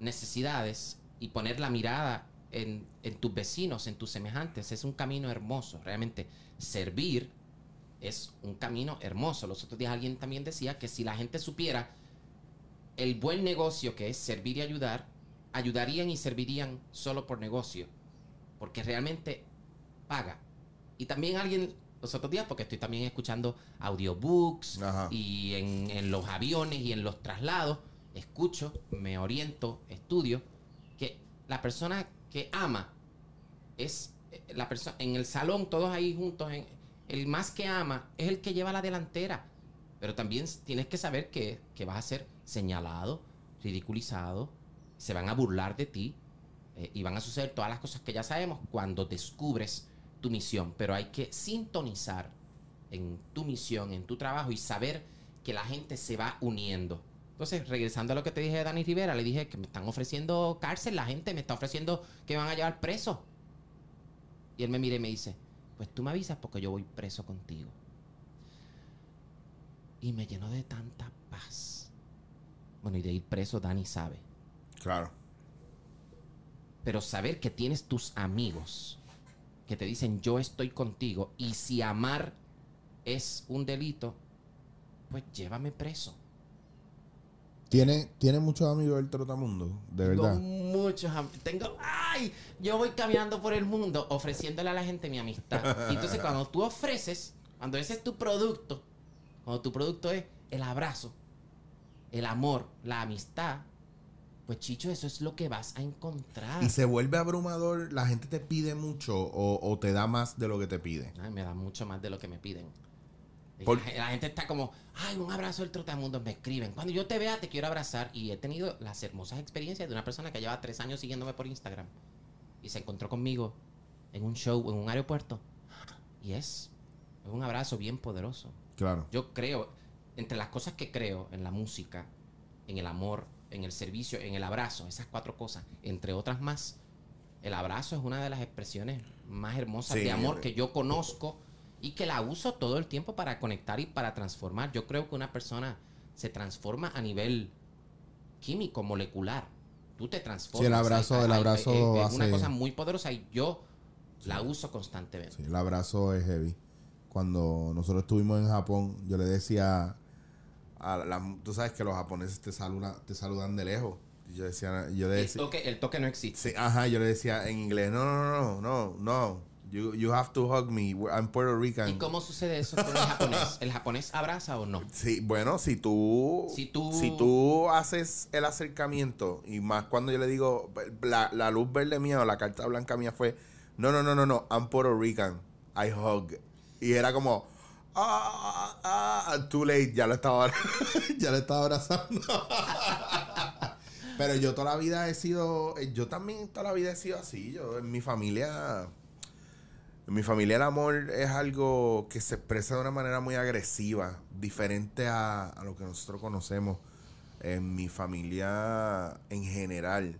necesidades y poner la mirada en, en tus vecinos, en tus semejantes. Es un camino hermoso, realmente. Servir es un camino hermoso. Los otros días alguien también decía que si la gente supiera el buen negocio que es servir y ayudar, ayudarían y servirían solo por negocio. Porque realmente paga. Y también alguien, los otros días, porque estoy también escuchando audiobooks
Ajá.
y en, en los aviones y en los traslados, escucho, me oriento, estudio, que la persona que ama es eh, la persona en el salón, todos ahí juntos, en- el más que ama es el que lleva la delantera. Pero también tienes que saber que, que vas a ser señalado, ridiculizado, se van a burlar de ti eh, y van a suceder todas las cosas que ya sabemos cuando descubres tu misión. Pero hay que sintonizar en tu misión, en tu trabajo y saber que la gente se va uniendo. Entonces, regresando a lo que te dije de Dani Rivera, le dije que me están ofreciendo cárcel, la gente me está ofreciendo que me van a llevar preso. Y él me mira y me dice, pues tú me avisas porque yo voy preso contigo. Y me llenó de tanta paz. Bueno, y de ir preso, Dani sabe.
Claro.
Pero saber que tienes tus amigos que te dicen yo estoy contigo y si amar es un delito, pues llévame preso.
¿Tiene, tiene muchos amigos del trotamundo, de verdad.
Tengo muchos am- tengo ay, yo voy caminando por el mundo ofreciéndole a la gente mi amistad. Y entonces cuando tú ofreces, cuando ese es tu producto, cuando tu producto es el abrazo, el amor, la amistad, pues chicho, eso es lo que vas a encontrar.
Y se vuelve abrumador, la gente te pide mucho o, o te da más de lo que te pide.
Ay, me da mucho más de lo que me piden.
Por-
La, gente está como, ay, un abrazo del trotamundo, me escriben. Cuando yo te vea, te quiero abrazar. Y he tenido las hermosas experiencias de una persona que lleva tres años siguiéndome por Instagram. Y se encontró conmigo en un show, en un aeropuerto. Y es un abrazo bien poderoso.
Claro.
Yo creo, entre las cosas que creo, en la música, en el amor, en el servicio, en el abrazo, esas cuatro cosas, entre otras más, el abrazo es una de las expresiones más hermosas
Sí.
de amor que yo conozco y que la uso todo el tiempo para conectar y para transformar. Yo creo que una persona se transforma a nivel químico, molecular. Tú te transformas.
Sí, el abrazo-
Hay-
el
hay-
abrazo
es- es una cosa muy poderosa y yo la uso constantemente.
Sí, el abrazo es heavy. Cuando nosotros estuvimos en Japón, yo le decía a la, tú sabes que los japoneses te saludan, te saludan de lejos. Yo decía, yo le
El toque, el toque no existe.
sí, ajá, yo le decía en inglés, no, no, no, no, no, you, you have to hug me, I'm Puerto Rican.
¿Y cómo sucede eso con el japonés? ¿El japonés abraza o no?
Sí, bueno, si tú,
Si tú-
si tú haces el acercamiento, y más cuando yo le digo, la, la luz verde mía o la carta blanca mía fue, no, no, no, no, no, I'm Puerto Rican, I hug. Y era como, ah, ah, too late, ya lo estaba, ya lo estaba abrazando. Pero yo toda la vida he sido, yo también toda la vida he sido así, yo en mi familia... En mi familia el amor es algo que se expresa de una manera muy agresiva, diferente a, lo que nosotros conocemos. En mi familia en general,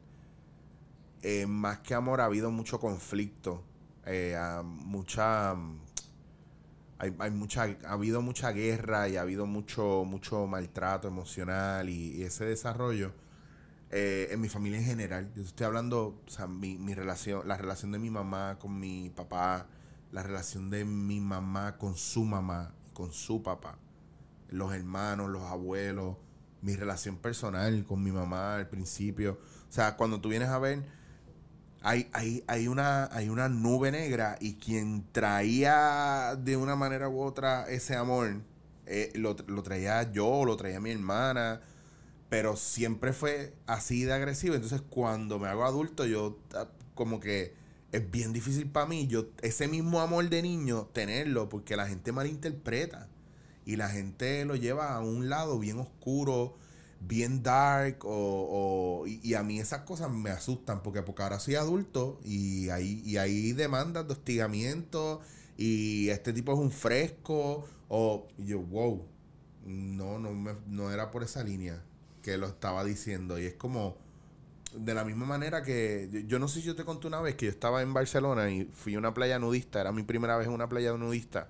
eh, más que amor ha habido mucho conflicto, eh, mucha, hay, hay mucha, ha habido mucha guerra y ha habido mucho, mucho maltrato emocional y, y ese desarrollo eh, en mi familia en general. Yo estoy hablando, o sea, mi, mi relación, la relación de mi mamá con mi papá, la relación de mi mamá con su mamá, con su papá, los hermanos, los abuelos, mi relación personal con mi mamá al principio. O sea, cuando tú vienes a ver, hay, hay, hay, una, hay una nube negra y quien traía de una manera u otra ese amor, eh, lo, lo traía yo, lo traía mi hermana, pero siempre fue así de agresivo. Entonces, cuando me hago adulto, yo ah, como que es bien difícil para mí, yo ese mismo amor de niño, tenerlo, porque la gente malinterpreta. Y la gente lo lleva a un lado bien oscuro, bien dark, o, o- y, a mí esas cosas me asustan, porque, porque ahora soy adulto y hay, y hay demandas de hostigamiento, y este tipo es un fresco, o y yo, wow, no, no, me- no era por esa línea que lo estaba diciendo, y es como, de la misma manera que yo, no sé si yo te conté una vez que yo estaba en Barcelona y fui a una playa nudista, era mi primera vez en una playa nudista.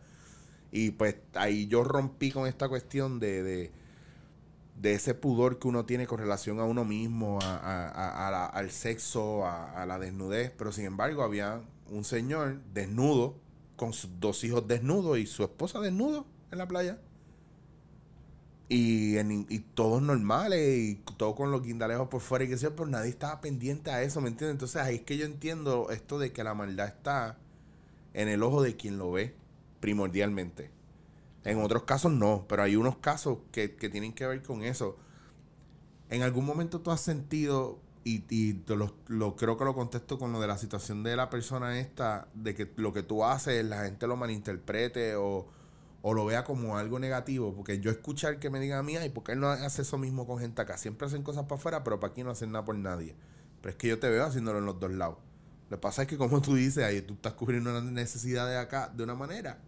Y pues ahí yo rompí con esta cuestión de, de, de ese pudor que uno tiene con relación a uno mismo, a, a- a- la- al sexo, a, a la desnudez. Pero sin embargo había un señor desnudo, con sus dos hijos desnudos y su esposa desnudo en la playa. Y, en- y todos normales y todo con los guindalejos por fuera y que sea, pero nadie estaba pendiente a eso, ¿me entiendes? Entonces ahí es que yo entiendo esto de que la maldad está en el ojo de quien lo ve, primordialmente. En otros casos no, pero hay unos casos que, que tienen que ver con eso. En algún momento tú has sentido, y, y te lo, lo- creo que lo contesto con lo de la situación de la persona esta, de que lo que tú haces, la gente lo malinterprete o, o lo vea como algo negativo. Porque yo escuchar que me digan a mí, ay, ¿por qué él no hace eso mismo con gente acá? Siempre hacen cosas para afuera, pero para aquí no hacen nada por nadie. Pero es que yo te veo haciéndolo en los dos lados. Lo que pasa es que como tú dices, ahí tú estás cubriendo una necesidad de acá de una manera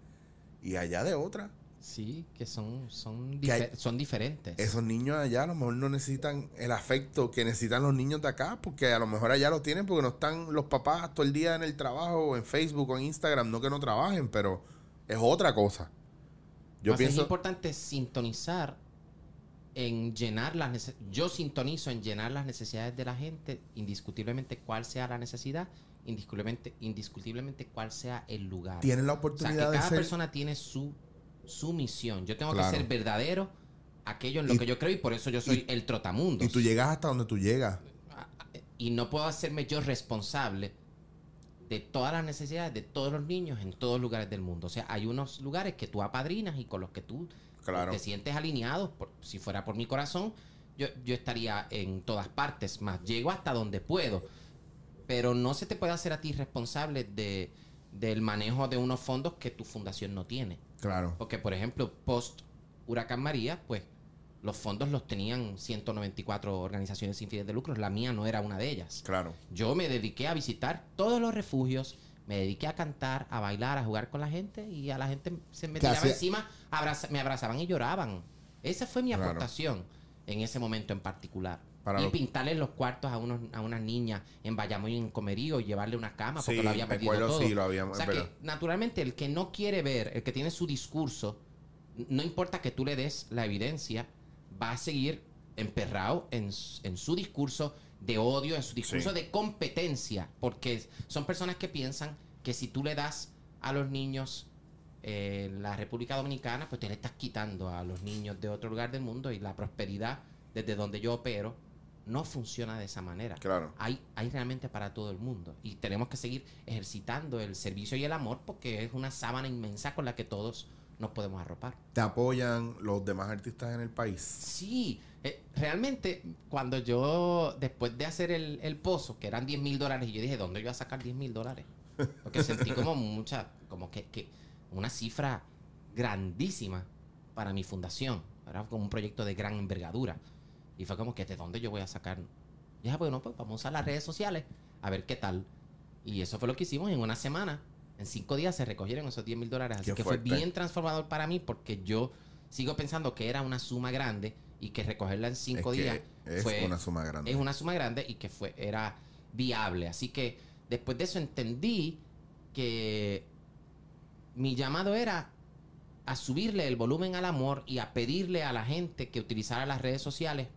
y allá de otra.
Sí, que son, son,
Que
son diferentes.
Esos niños allá a lo mejor no necesitan el afecto que necesitan los niños de acá, porque a lo mejor allá lo tienen porque no están los papás todo el día en el trabajo, en Facebook o en Instagram, no que no trabajen, pero es otra cosa. Yo
es importante sintonizar en llenar las nece- yo sintonizo en llenar las necesidades de la gente, indiscutiblemente cuál sea la necesidad, indiscutiblemente, indiscutiblemente cuál sea el lugar.
Tienen la
O sea, que
oportunidad de
cada
ser.
persona tiene su, su misión. Yo tengo
Claro.
que ser verdadero aquello en lo
Y-
que yo creo y por eso yo soy
y-
el trotamundo.
Y tú llegas hasta donde tú llegas.
Y no puedo hacerme yo responsable de todas las necesidades de todos los niños en todos lugares del mundo. O sea, hay unos lugares que tú apadrinas y con los que tú
Claro.
te sientes alineado. Por- si fuera por mi corazón, yo, yo estaría en todas partes, más llego hasta donde puedo. Pero no se te puede hacer a ti responsable de, del manejo de unos fondos que tu fundación no tiene.
Claro.
Porque, por ejemplo, post Huracán María, pues los fondos los tenían 194 organizaciones sin fines de lucro. La mía no era una de ellas.
Claro.
Yo me dediqué a visitar todos los refugios, me dediqué a cantar, a bailar, a jugar con la gente y a la gente se me
¿Qué
tiraba encima, abraza- me abrazaban y lloraban. Esa fue mi
Claro.
aportación en ese momento en particular.
Para
y
lo-
pintarle los cuartos a, unos, a unas niñas en Bayamón y en Comerío y llevarle una cama porque
Sí,
lo había perdido todo.
sí, lo habíamos-
o sea
es
que,
verdad.
naturalmente, el que no quiere ver, el que tiene su discurso, no importa que tú le des la evidencia, va a seguir emperrado en, su discurso de odio, en su discurso
Sí.
de competencia, porque son personas que piensan que si tú le das a los niños eh, la República Dominicana, pues te le estás quitando a los niños de otro lugar del mundo y la prosperidad desde donde yo opero no funciona de esa manera.
Claro.
Hay, hay realmente para todo el mundo y tenemos que seguir ejercitando el servicio y el amor porque es una sábana inmensa con la que todos nos podemos arropar.
Te apoyan los demás artistas en el país.
Sí, eh, realmente cuando yo, después de hacer el, el pozo, que eran 10 mil dólares, y yo dije, ¿dónde yo voy a sacar 10 mil dólares? Porque sentí como mucha, como que, que una cifra grandísima para mi fundación. Era como un proyecto de gran envergadura. Y fue como que, ¿de dónde yo voy a sacar? Y dije, bueno, pues vamos a las redes sociales a ver qué tal. Y eso fue lo que hicimos en una semana. En cinco días se recogieron esos 10 mil dólares. Así
Qué
que fue bien transformador para mí porque yo sigo pensando que era una suma grande y que recogerla en cinco
Es que
días
es
fue
una suma grande.
es una suma grande y que fue era viable. Así que después de eso entendí que mi llamado era a subirle el volumen al amor y a pedirle a la gente que utilizara las redes sociales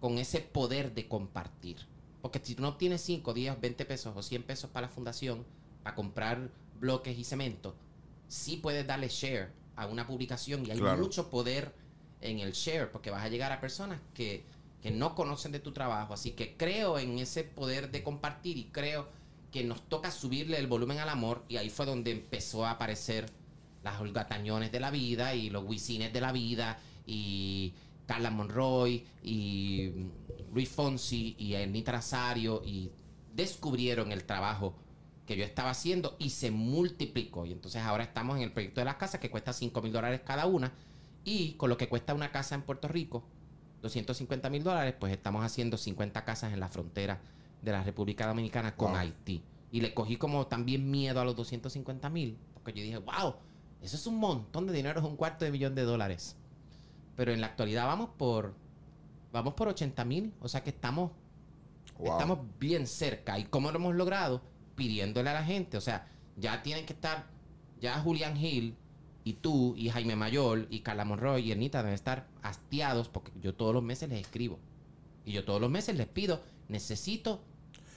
con ese poder de compartir. Porque si tú no tienes 5, 10, 20 pesos o 100 pesos para la fundación, para comprar bloques y cemento, sí puedes darle share a una publicación y hay
Claro.
mucho poder en el share porque vas a llegar a personas que, que no conocen de tu trabajo. Así que creo en ese poder de compartir y creo que nos toca subirle el volumen al amor y ahí fue donde empezó a aparecer las Olga Tañones de la vida y los Wisines de la vida y Carla Monroy y Luis Fonsi y Ernita Nazario y descubrieron el trabajo que yo estaba haciendo y se multiplicó. Y entonces ahora estamos en el proyecto de las casas que cuesta 5 mil dólares cada una y con lo que cuesta una casa en Puerto Rico, 250 mil dólares, pues estamos haciendo 50 casas en la frontera de la República Dominicana con
Wow.
Haití. Y le cogí como también miedo a los 250 mil, porque yo dije, wow, eso es un montón de dinero, es un cuarto de millón de dólares. Pero en la actualidad vamos por, vamos por 80 mil, o sea que estamos
Wow.
Estamos bien cerca. ¿Y cómo lo hemos logrado? Pidiéndole a la gente. O sea, ya tienen que estar, ya Julián Gil y tú y Jaime Mayor y Carla Monroy y Ernita deben estar hastiados porque yo todos los meses les escribo. Y yo todos los meses les pido, necesito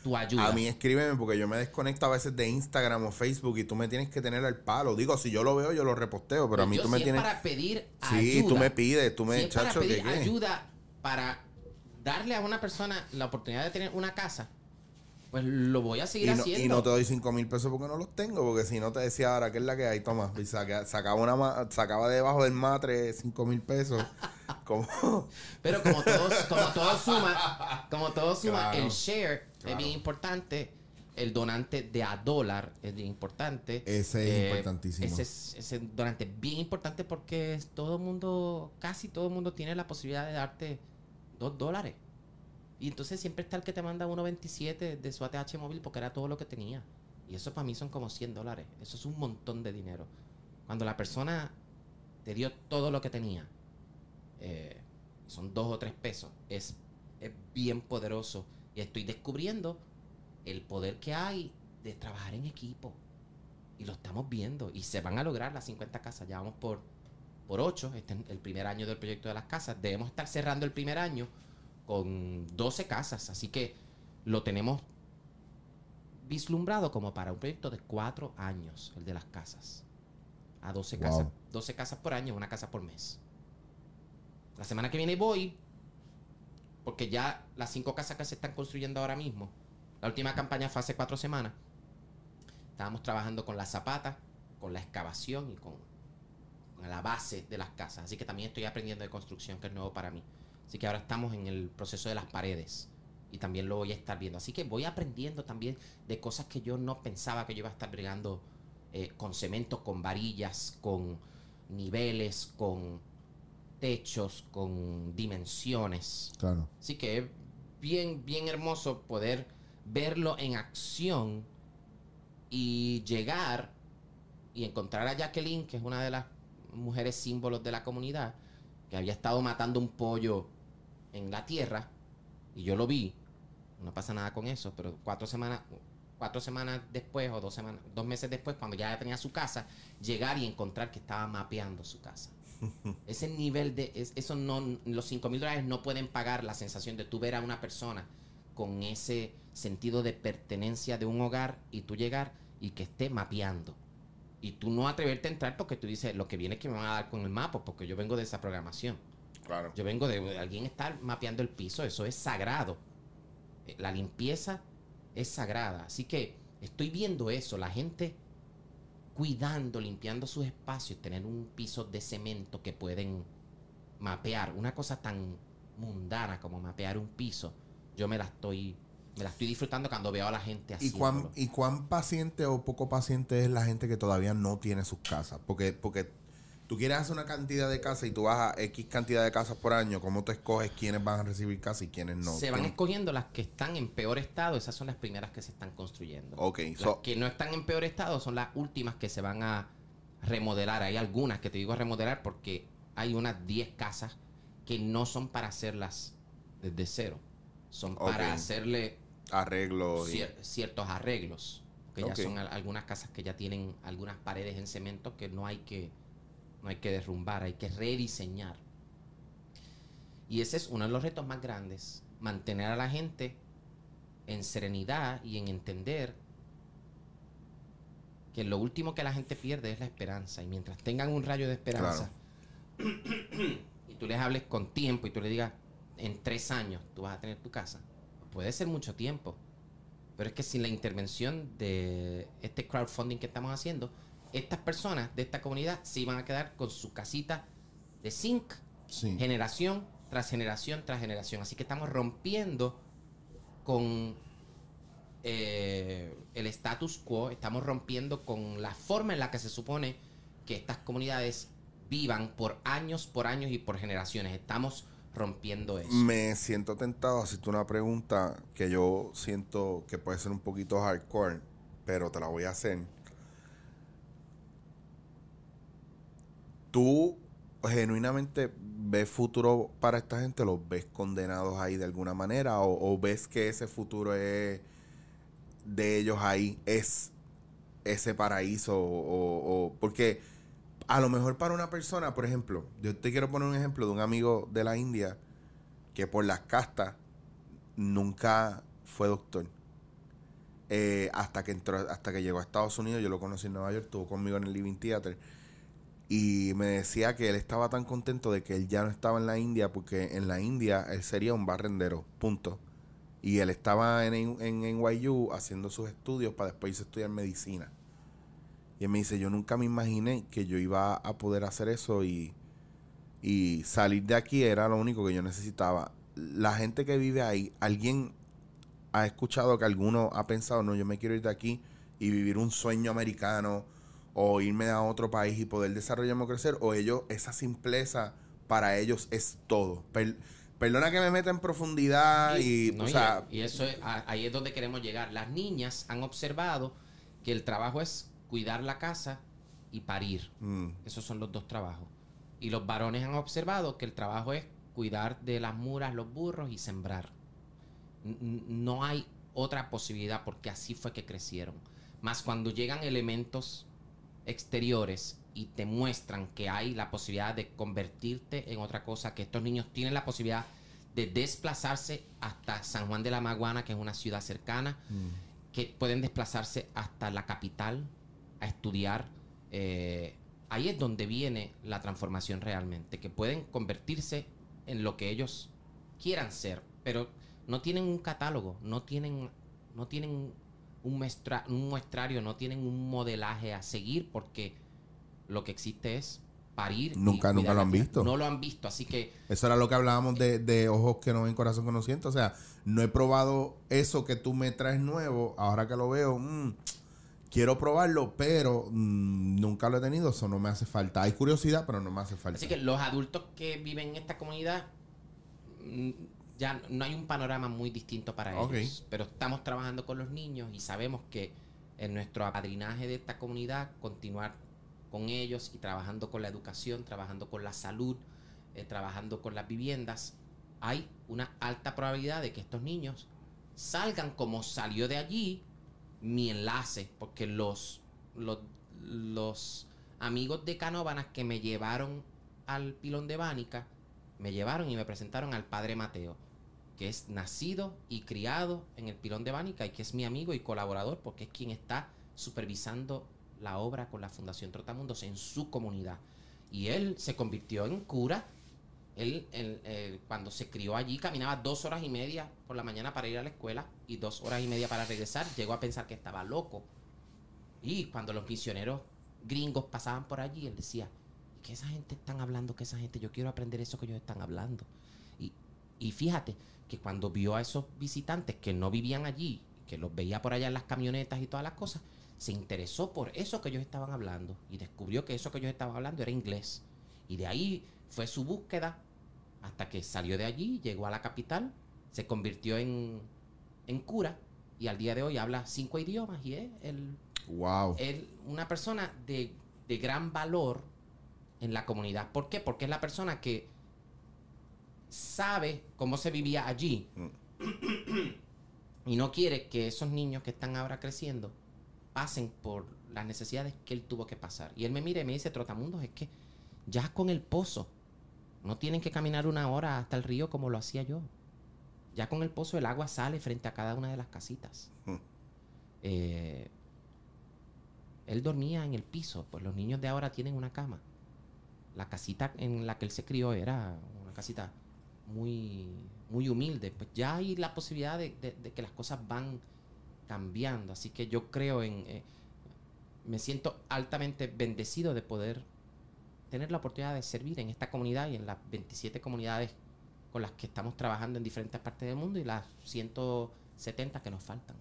tu ayuda.
A mí escríbeme porque yo me desconecto a veces de Instagram o Facebook y tú me tienes que tener al palo. Digo, si yo lo veo, yo lo reposteo, pero a mí
Yo
tú me
si es
tienes...
para pedir
Sí,
ayuda.
tú me pides, tú me...
si es para
chacho,
pedir
¿qué qué?
ayuda para darle a una persona la oportunidad de tener una casa, pues lo voy a seguir
Y no,
haciendo.
y no te doy 5 mil pesos porque no los tengo, porque si no te decía ahora que es la que hay, toma, y saca- sacaba, una, sacaba debajo del matre 5 mil pesos. como,
Pero como todo, como todo suma, como todo suma,
Claro,
el share
claro.
es bien importante. El donante de a dólar es bien importante.
Ese es importantísimo.
Ese, es, ese donante es bien importante porque es todo el mundo, casi todo el mundo tiene la posibilidad de darte dos dólares. Y entonces siempre está el que te manda 1.27 de su ATH móvil porque era todo lo que tenía. Y eso para mí son como 100 dólares. Eso es un montón de dinero. Cuando la persona te dio todo lo que tenía, eh, son dos o tres pesos, es, es bien poderoso. Y estoy descubriendo el poder que hay de trabajar en equipo. Y lo estamos viendo. Y se van a lograr las 50 casas. Ya vamos por por 8, este es el primer año del proyecto de las casas. Debemos estar cerrando el primer año con 12 casas, así que lo tenemos vislumbrado como para un proyecto de 4 años, el de las casas. A 12
Wow.
casas, 12 casas por año, una casa por mes. La semana que viene voy, porque ya las 5 casas que se están construyendo ahora mismo, la última campaña fue hace 4 semanas. Estábamos trabajando con la zapata, con la excavación y con, con la base de las casas. Así que también estoy aprendiendo de construcción, que es nuevo para mí. Así que ahora estamos en el proceso de las paredes. Y también lo voy a estar viendo. Así que voy aprendiendo también de cosas que yo no pensaba que yo iba a estar brigando eh, con cemento, con varillas, con niveles, con techos, con dimensiones.
Claro.
Así que es bien, bien hermoso poder verlo en acción y llegar y encontrar a Jacqueline, que es una de las mujeres símbolos de la comunidad, que había estado matando un pollo en la tierra, y yo lo vi, no pasa nada con eso, pero cuatro semanas, cuatro semanas después o dos semanas, dos meses después, cuando ya tenía su casa, llegar y encontrar que estaba mapeando su casa. Ese nivel de, es- eso no, los 5 mil dólares no pueden pagar la sensación de tú ver a una persona con ese sentido de pertenencia de un hogar y tú llegar y que esté mapeando. Y tú no atreverte a entrar porque tú dices, lo que viene es que me van a dar con el mapa, porque yo vengo de esa programación.
Claro.
Yo vengo de, de alguien estar mapeando el piso, eso es sagrado. Eh, La limpieza es sagrada. Así que estoy viendo eso, la gente cuidando, limpiando sus espacios, tener un piso de cemento que pueden mapear. Una cosa tan mundana como mapear un piso, yo me la estoy, me la estoy disfrutando cuando veo a la gente
¿Y
haciéndolo.
cuán, ¿Y cuán paciente o poco paciente es la gente que todavía no tiene sus casas? Porque, porque tú quieres hacer una cantidad de casas y tú vas a X cantidad de casas por año, ¿cómo tú escoges quiénes van a recibir casa y quiénes no?
se van
Tú-
escogiendo las que están en peor estado, esas son las primeras que se están construyendo.
Ok,
Las
so-
que no están en peor estado son las últimas que se van a remodelar. Hay algunas que te digo remodelar porque hay unas 10 casas que no son para hacerlas desde cero. Son para hacerle
arreglo. y-
cier- ciertos arreglos. Que ya son al- algunas casas que ya tienen algunas paredes en cemento que no hay que, no hay que derrumbar, hay que rediseñar. Y ese es uno de los retos más grandes, mantener a la gente en serenidad y en entender que lo último que la gente pierde es la esperanza. Y mientras tengan un rayo de esperanza, y tú les hables con tiempo y tú le digas, en tres años tú vas a tener tu casa, puede ser mucho tiempo. Pero es que sin la intervención de este crowdfunding que estamos haciendo, estas personas de esta comunidad se iban a quedar con su casita de zinc
Sí.
generación tras generación tras generación. Así que estamos rompiendo con eh, el status quo, estamos rompiendo con la forma en la que se supone que estas comunidades vivan por años, por años y por generaciones. Estamos rompiendo eso.
Me siento tentado a hacerte una pregunta que yo siento que puede ser un poquito hardcore, pero te la voy a hacer. ¿Tú genuinamente ves futuro para esta gente? ¿Los ves condenados ahí de alguna manera? ¿O, ves que ese futuro es de ellos ahí? ¿Es ese paraíso? O- porque a lo mejor para una persona, por ejemplo, yo te quiero poner un ejemplo de un amigo de la India que por las castas nunca fue doctor. Eh, hasta que entró, hasta que llegó a Estados Unidos, yo lo conocí en Nueva York, estuvo conmigo en el Living Theater. Y me decía que él estaba tan contento de que él ya no estaba en la India, porque en la India él sería un barrendero, punto. Y él estaba en, en, haciendo sus estudios para después irse a estudiar medicina. Y él me dice, yo nunca me imaginé que yo iba a poder hacer eso y, y salir de aquí era lo único que yo necesitaba. La gente que vive ahí, alguien ha escuchado que alguno ha pensado, no, yo me quiero ir de aquí y vivir un sueño americano o irme a otro país y poder desarrollarme o crecer, o ellos, esa simpleza para ellos es todo. Per- perdona que me meta en profundidad y,
no,
o
y-
sea,
y eso es, ahí es donde queremos llegar. Las niñas han observado que el trabajo es cuidar la casa y parir.
mm,
Esos son los dos trabajos. Y los varones han observado que el trabajo es cuidar de las muras, los burros y sembrar. N- No hay otra posibilidad porque así fue que crecieron. Más cuando llegan elementos exteriores y te muestran que hay la posibilidad de convertirte en otra cosa, que estos niños tienen la posibilidad de desplazarse hasta San Juan de la Maguana, que es una ciudad cercana, que pueden desplazarse hasta la capital a estudiar. eh, ahí es donde viene la transformación realmente, que pueden convertirse en lo que ellos quieran ser, pero no tienen un catálogo, no tienen, no tienen un, muestra- un muestrario, no tienen un modelaje a seguir, porque lo que existe es parir.
Nunca- nunca lo han visto.
No lo han visto, así que
Eso era lo que hablábamos de, de ojos que no ven, corazón que no siente. O sea, no he probado eso que tú me traes nuevo. Ahora que lo veo, mm, quiero probarlo, pero mm, nunca lo he tenido. Eso no me hace falta. Hay curiosidad, pero no me hace falta.
Así que los adultos que viven en esta comunidad, mm, ya no hay un panorama muy distinto para ellos. Pero estamos trabajando con los niños y sabemos que en nuestro apadrinaje de esta comunidad, continuar con ellos y trabajando con la educación, trabajando con la salud, eh, trabajando con las viviendas, hay una alta probabilidad de que estos niños salgan como salió de allí mi enlace, porque los, los, los amigos de Canóbanas que me llevaron al pilón de Bánica, me llevaron y me presentaron al padre Mateo, que es nacido y criado en el pilón de Bánica y que es mi amigo y colaborador, porque es quien está supervisando la obra con la Fundación Trotamundos en su comunidad. Y él se convirtió en cura. Él, cuando se crió allí, caminaba dos horas y media por la mañana para ir a la escuela y dos horas y media para regresar. Llegó a pensar que estaba loco. Y cuando los misioneros gringos pasaban por allí, él decía, que esa gente están hablando, que esa gente, yo quiero aprender eso que ellos están hablando. Y, y fíjate que cuando vio a esos visitantes que no vivían allí, que los veía por allá en las camionetas y todas las cosas, se interesó por eso que ellos estaban hablando y descubrió que eso que ellos estaban hablando era inglés. Y de ahí fue su búsqueda hasta que salió de allí, llegó a la capital, se convirtió en, en cura y al día de hoy habla cinco idiomas y es el
wow.
él, una persona de, de gran valor en la comunidad. ¿Por qué? Porque es la persona que sabe cómo se vivía allí y no quiere que esos niños que están ahora creciendo pasen por las necesidades que él tuvo que pasar. Y él me mira y me dice, Trotamundos, es que ya con el pozo no tienen que caminar una hora hasta el río como lo hacía yo. Ya con el pozo el agua sale frente a cada una de las casitas.
Hmm.
Eh, él dormía en el piso, pues los niños de ahora tienen una cama. La casita en la que él se crió era una casita muy, muy humilde. Pues ya hay la posibilidad de, que las cosas van cambiando. Así que yo creo en... eh, me siento altamente bendecido de poder tener la oportunidad de servir en esta comunidad y en las 27 comunidades con las que estamos trabajando en diferentes partes del mundo y las 170 que nos faltan.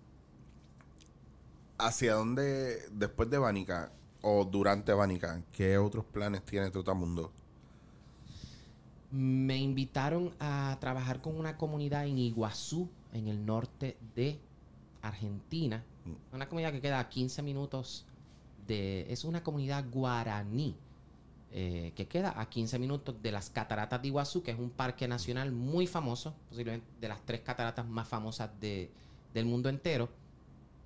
¿Hacia dónde, después de Bánica o durante Bánica, qué otros planes tiene Trotamundo?
Me invitaron a trabajar con una comunidad en Iguazú, en el norte de Argentina. Una comunidad que queda a 15 minutos de... Es una comunidad guaraní, eh, que queda a 15 minutos de las cataratas de Iguazú, que es un parque nacional muy famoso, posiblemente de las tres cataratas más famosas de- del mundo entero,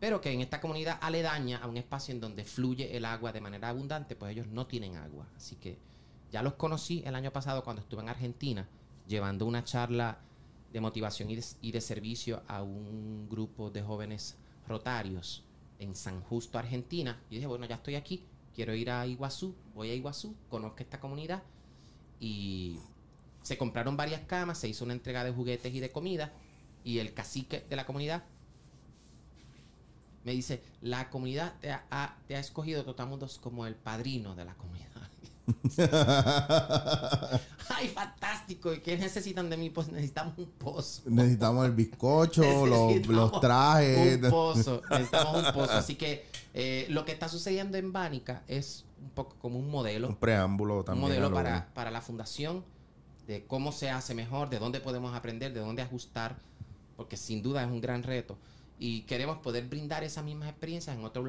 pero que en esta comunidad aledaña a un espacio en donde fluye el agua de manera abundante, pues ellos no tienen agua. Así que ya los conocí el año pasado cuando estuve en Argentina, llevando una charla de motivación y de, servicio a un grupo de jóvenes rotarios en San Justo, Argentina. Y dije, bueno, ya estoy aquí, quiero ir a Iguazú, voy a Iguazú, conozco esta comunidad. Y se compraron varias camas, se hizo una entrega de juguetes y de comida. Y el cacique de la comunidad me dice, la comunidad te ha, ha- te ha escogido Totamundos como el padrino de la comunidad. ¡Ay, fantástico! ¿Y qué necesitan de mí? Pues necesitamos un pozo.
Necesitamos el bizcocho, los,
Necesitamos
los trajes.
Un pozo. Necesitamos un pozo. Así que eh, lo que está sucediendo en Bánica es un poco como un modelo.
Un preámbulo
un
también. a
modelo
lo-
para, para la fundación de cómo se hace mejor, de dónde podemos aprender, de dónde ajustar, porque sin duda es un gran reto. Y queremos poder brindar esas mismas experiencias en otros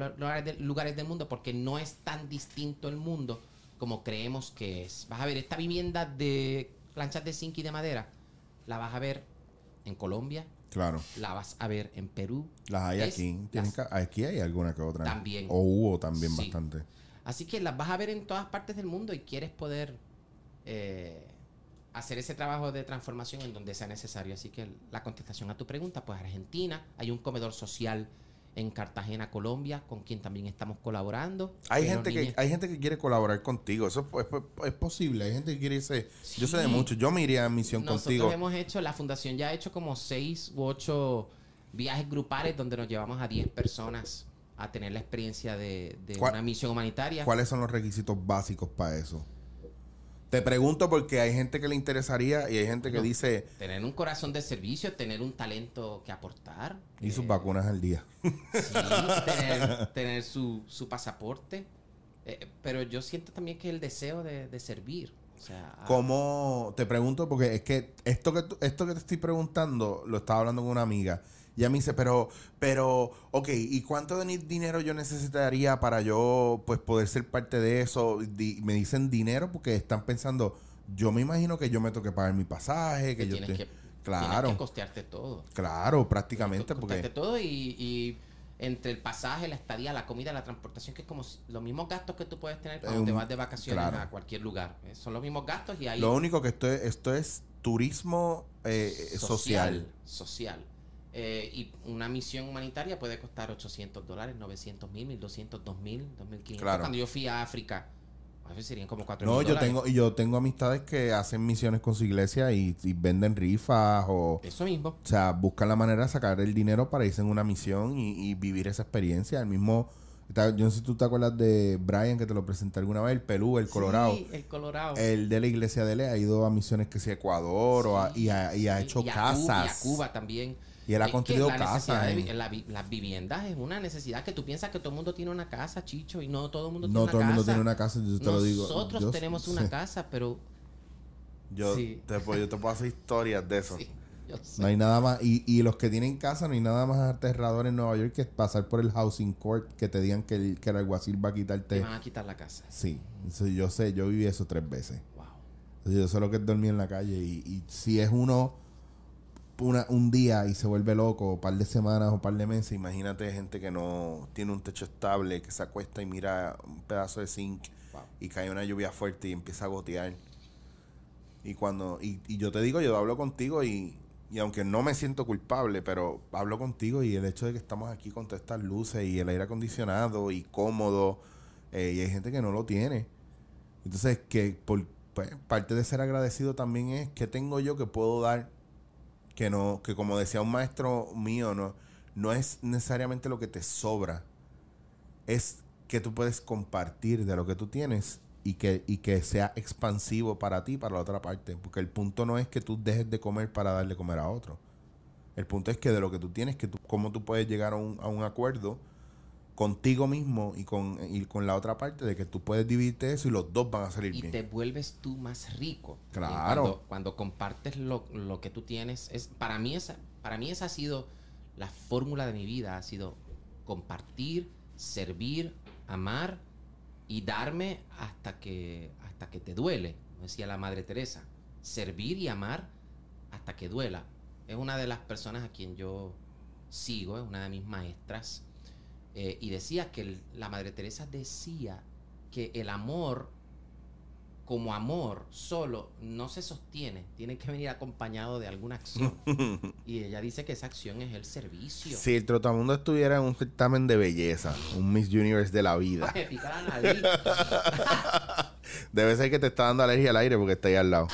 lugares del mundo, porque no es tan distinto el mundo como creemos que es. Vas a ver esta vivienda de planchas de zinc y de madera, la vas a ver en Colombia,
Claro.
la vas a ver en Perú.
Las hay
Es
aquí.
Las-
aquí hay alguna que otra.
También.
O hubo también
Sí.
bastante.
Así que las vas a ver en todas partes del mundo y quieres poder eh, hacer ese trabajo de transformación en donde sea necesario. Así que la contestación a tu pregunta, pues Argentina, hay un comedor social en Cartagena, Colombia, con quien también estamos colaborando.
Hay
Pero
gente, que, hay gente que quiere colaborar contigo. Eso es, es- es posible. Hay gente que quiere irse. Yo sé de mucho. Yo me iría a misión
Nosotros
contigo.
hemos hecho, la fundación ya ha hecho como seis u ocho viajes grupales donde nos llevamos a 10 personas a tener la experiencia de, de
¿Cuál-
una misión humanitaria.
¿Cuáles son los requisitos básicos para eso? Te pregunto porque hay gente que le interesaría y hay gente que
No.
dice.
Tener un corazón de servicio, tener un talento que aportar.
Y sus
eh,
vacunas al día.
Sí, tener, tener su, su pasaporte. Eh, pero yo siento también que el deseo de, de servir. O sea, a-
¿Cómo? Te pregunto porque es que esto que, esto que te estoy preguntando lo estaba hablando con una amiga. Y ella me dice, pero, pero, ok, ¿y cuánto de dinero yo necesitaría para yo, pues, poder ser parte de eso? Di- me dicen dinero porque están pensando, yo me imagino que yo me toque pagar mi pasaje, que
que
yo
tienes, que, tienes
Claro,
que costearte todo.
claro, prácticamente,
Costearte
porque...
todo y, y entre el pasaje, la estadía, la comida, la transportación, que es como los mismos gastos que tú puedes tener cuando te vas de vacaciones
claro.
a cualquier lugar. Eh, Son los mismos gastos y ahí...
Lo único que esto es, esto es turismo eh, social.
Social. Eh, y una misión humanitaria puede costar 800 dólares, 900 mil, 1200, 2000, 2500.
Claro.
Cuando yo fui a África, a veces serían como 4
No, yo tengo, y yo tengo amistades que hacen misiones con su iglesia y, y venden rifas o...
Eso mismo.
O sea, buscan la manera de sacar el dinero para irse en una misión y, y vivir esa experiencia. El mismo, yo no sé si tú te acuerdas de Brian, que te lo presenté alguna vez, el Pelú, el Colorado.
Sí, el Colorado.
El de la iglesia de él ha ido a misiones que sea Ecuador o a- y, ha, y ha
Sí,
hecho
y a
casas.
Cuba, y a Cuba también.
Y él ha construido casas.
de
en-
la las viviendas es una necesidad que tú piensas que todo el mundo tiene una casa, Chicho, y no todo el mundo
no
tiene una
todo el mundo
casa.
tiene una casa, yo te lo digo.
Nosotros tenemos
sí.
una casa, pero
Yo,
Sí.
te, puedo- yo te puedo hacer historias de eso.
sí, yo sé.
No hay nada más. Y, y los que tienen casa, no hay nada más aterrador en Nueva York que pasar por el housing court que te digan que el, que el alguacil va a
Te
quitarte.
van a quitar la casa.
Sí, eso yo sé, yo viví eso tres veces.
Wow.
Entonces, yo sé lo que es dormir en la calle. Y, y si es uno una- un día y se vuelve loco, un par de semanas o un par de meses, imagínate gente que no tiene un techo estable, que se acuesta y mira un pedazo de zinc
Wow.
y cae una lluvia fuerte y empieza a gotear. Y cuando, y, y yo te digo, yo hablo contigo y, y aunque no me siento culpable, pero hablo contigo y el hecho de que estamos aquí con todas estas luces y el aire acondicionado y cómodo, eh, y hay gente que no lo tiene. Entonces, que por pues, parte de ser agradecido también es que tengo yo que puedo dar, que no, que como decía un maestro mío, no, no es necesariamente lo que te sobra, es que tú puedes compartir de lo que tú tienes y que, y que sea expansivo para ti, para la otra parte. Porque el punto no es que tú dejes de comer para darle comer a otro. El punto es que de lo que tú tienes, que tú, cómo tú puedes llegar a un, a un acuerdo contigo mismo y con, y con la otra parte de que tú puedes dividirte eso y los dos van a salir
Y
bien.
te vuelves tú más rico.
Claro.
Y Cuando, cuando compartes lo, lo que tú tienes, es para mí esa, para mí esa ha sido la fórmula de mi vida, ha sido compartir, servir, amar y darme hasta que hasta que te duele, como decía la Madre Teresa, servir y amar hasta que duela. Es una de las personas a quien yo sigo, es una de mis maestras. Eh, y decía que el- la Madre Teresa decía que el amor como amor solo no se sostiene, tiene que venir acompañado de alguna acción. y ella dice que esa acción es el servicio.
Si el Trotamundo estuviera en un certamen de belleza, un Miss Universe de la vida,
la
debe ser que te está dando alergia al aire porque está ahí al lado.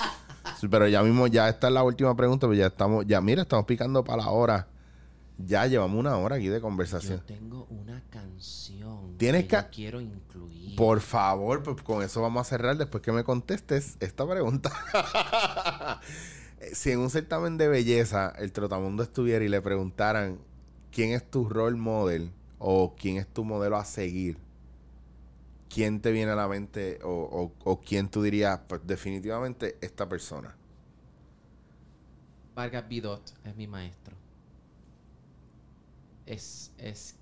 Pero ya mismo, ya esta es la última pregunta, pero ya estamos, ya mira, estamos picando para la hora. Ya llevamos una hora aquí de
Yo
conversación.
tengo una canción
Tienes
que
que-
yo quiero incluir.
Por favor, pues con eso vamos a cerrar después que me contestes esta pregunta. si en un certamen de belleza el trotamundo estuviera y le preguntaran quién es tu role model o quién es tu modelo a seguir, ¿quién te viene a la mente o, o- o quién tú dirías, pues definitivamente esta persona?
Vargas Bidot es mi maestro. Es, es,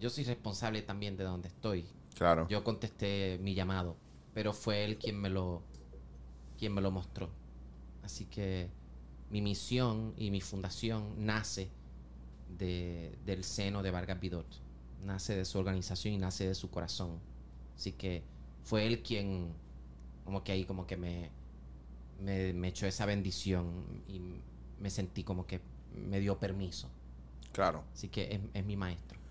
yo soy responsable también de donde estoy.
Claro.
Yo contesté mi llamado, pero fue él quien me lo, quien me lo mostró. Así que mi misión y mi fundación nace de, del seno de Vargas Bidot. Nace de su organización y nace de su corazón. Así que fue él quien, como que ahí, como que me, me, me echó esa bendición y me sentí como que me dio permiso.
Claro.
Así que es, es mi maestro.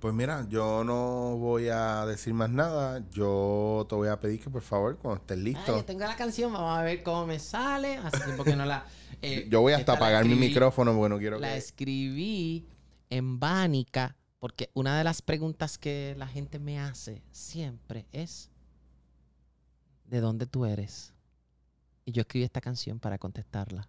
Pues mira, yo no voy a decir más nada. Yo te voy a pedir que por favor, cuando estés
Ah,
listo,
yo tengo la canción, vamos a ver cómo me sale. Hace tiempo que no la. eh,
yo voy hasta apagar mi micrófono porque no quiero
La
que...
escribí en Bánica porque una de las preguntas que la gente me hace siempre es: ¿de dónde tú eres? Y yo escribí esta canción para contestarla.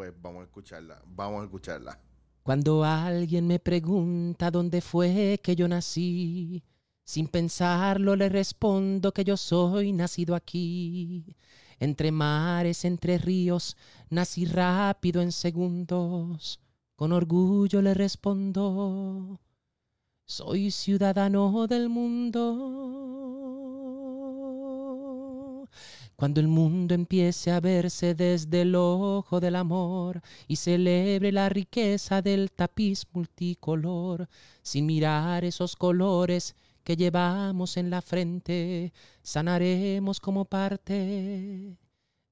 Pues vamos a escucharla. Vamos a escucharla.
Cuando alguien me pregunta dónde fue que yo nací, sin pensarlo le respondo que yo soy nacido aquí. Entre mares, entre ríos, nací rápido en segundos. Con orgullo le respondo, soy ciudadano del mundo. Cuando el mundo empiece a verse desde el ojo del amor y celebre la riqueza del tapiz multicolor, sin mirar esos colores que llevamos en la frente, sanaremos como parte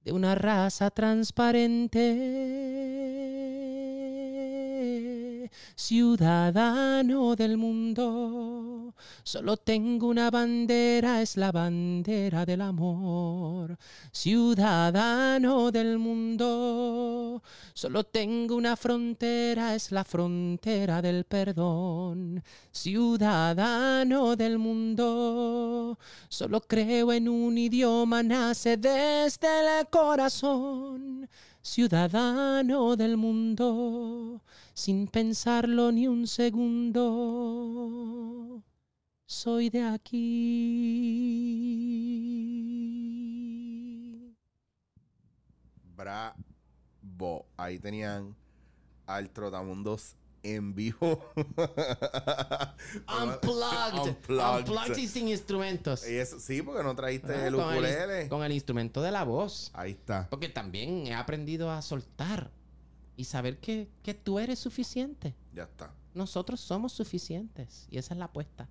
de una raza transparente. Ciudadano del mundo, solo tengo una bandera, es la bandera del amor. Ciudadano del mundo, solo tengo una frontera, es la frontera del perdón. Ciudadano del mundo, solo creo en un idioma, nace desde el corazón. Ciudadano del mundo, sin pensarlo ni un segundo, soy de aquí.
Bravo. Ahí tenían al Trotamundos en vivo.
Unplugged.
Unplugged.
Unplugged y sin instrumentos.
Y eso, sí, porque no traíste
Ah,
el
con, el,
ukulele.
con el instrumento de la voz.
Ahí está.
Porque también he aprendido a soltar y saber que, que tú eres suficiente.
Ya está.
Nosotros somos suficientes. Y esa es la apuesta.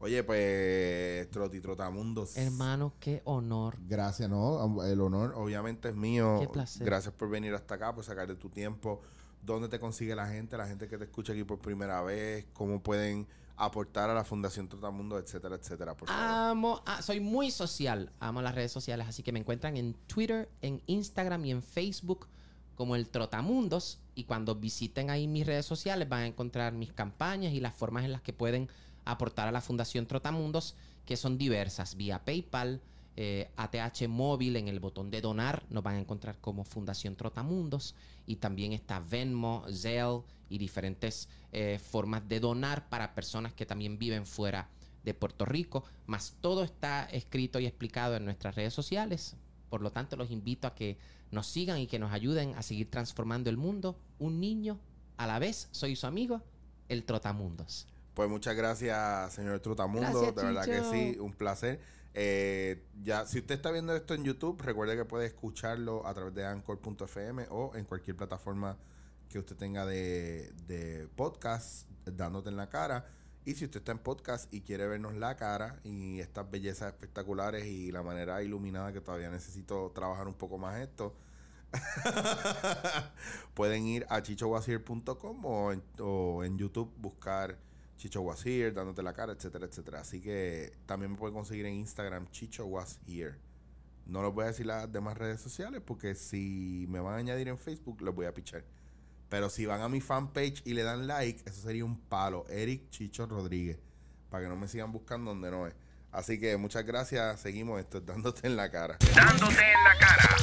Oye, pues, Troti Trotamundos.
Hermano, qué honor.
Gracias, ¿no? El honor obviamente es mío.
Qué placer.
Gracias por venir hasta acá, por sacar de tu tiempo. ¿Dónde te consigue la gente? La gente que te escucha aquí por primera vez. ¿Cómo pueden aportar a la Fundación Trotamundo, etcétera, etcétera?
Amo, soy muy social. Amo las redes sociales. Así que me encuentran en Twitter, en Instagram y en Facebook como el Trotamundos. Y cuando visiten ahí mis redes sociales van a encontrar mis campañas y las formas en las que pueden aportar a la Fundación Trotamundos, que son diversas. Vía PayPal, eh, ATH móvil en el botón de donar, nos van a encontrar como Fundación Trotamundos. Y también está Venmo, Zelle y diferentes eh, formas de donar para personas que también viven fuera de Puerto Rico. Más todo está escrito y explicado en nuestras redes sociales. Por lo tanto, los invito a que nos sigan y que nos ayuden a seguir transformando el mundo. Un niño a la vez. Soy su amigo, el Trotamundos.
Pues muchas gracias, señor Trotamundo.
Gracias,
de verdad que sí, un placer. Eh, ya, si usted está viendo esto en YouTube, recuerde que puede escucharlo a través de anchor.fm o en cualquier plataforma que usted tenga de, de podcast, dándote en la cara. Y si usted está en podcast y quiere vernos la cara y estas bellezas espectaculares y la manera iluminada que todavía necesito trabajar un poco más esto, pueden ir a chichowasier.com o o en YouTube buscar Chicho Was Here, dándote la cara, etcétera, etcétera. Así que también me pueden conseguir en Instagram Chicho Was Here. No les voy a decir las demás redes sociales porque si me van a añadir en Facebook, los voy a pichar. Pero si van a mi fanpage y le dan like, eso sería un palo. Eric Chicho Rodríguez. Para que no me sigan buscando donde no es. Así que muchas gracias. Seguimos esto, dándote en la cara.
Dándote en la cara.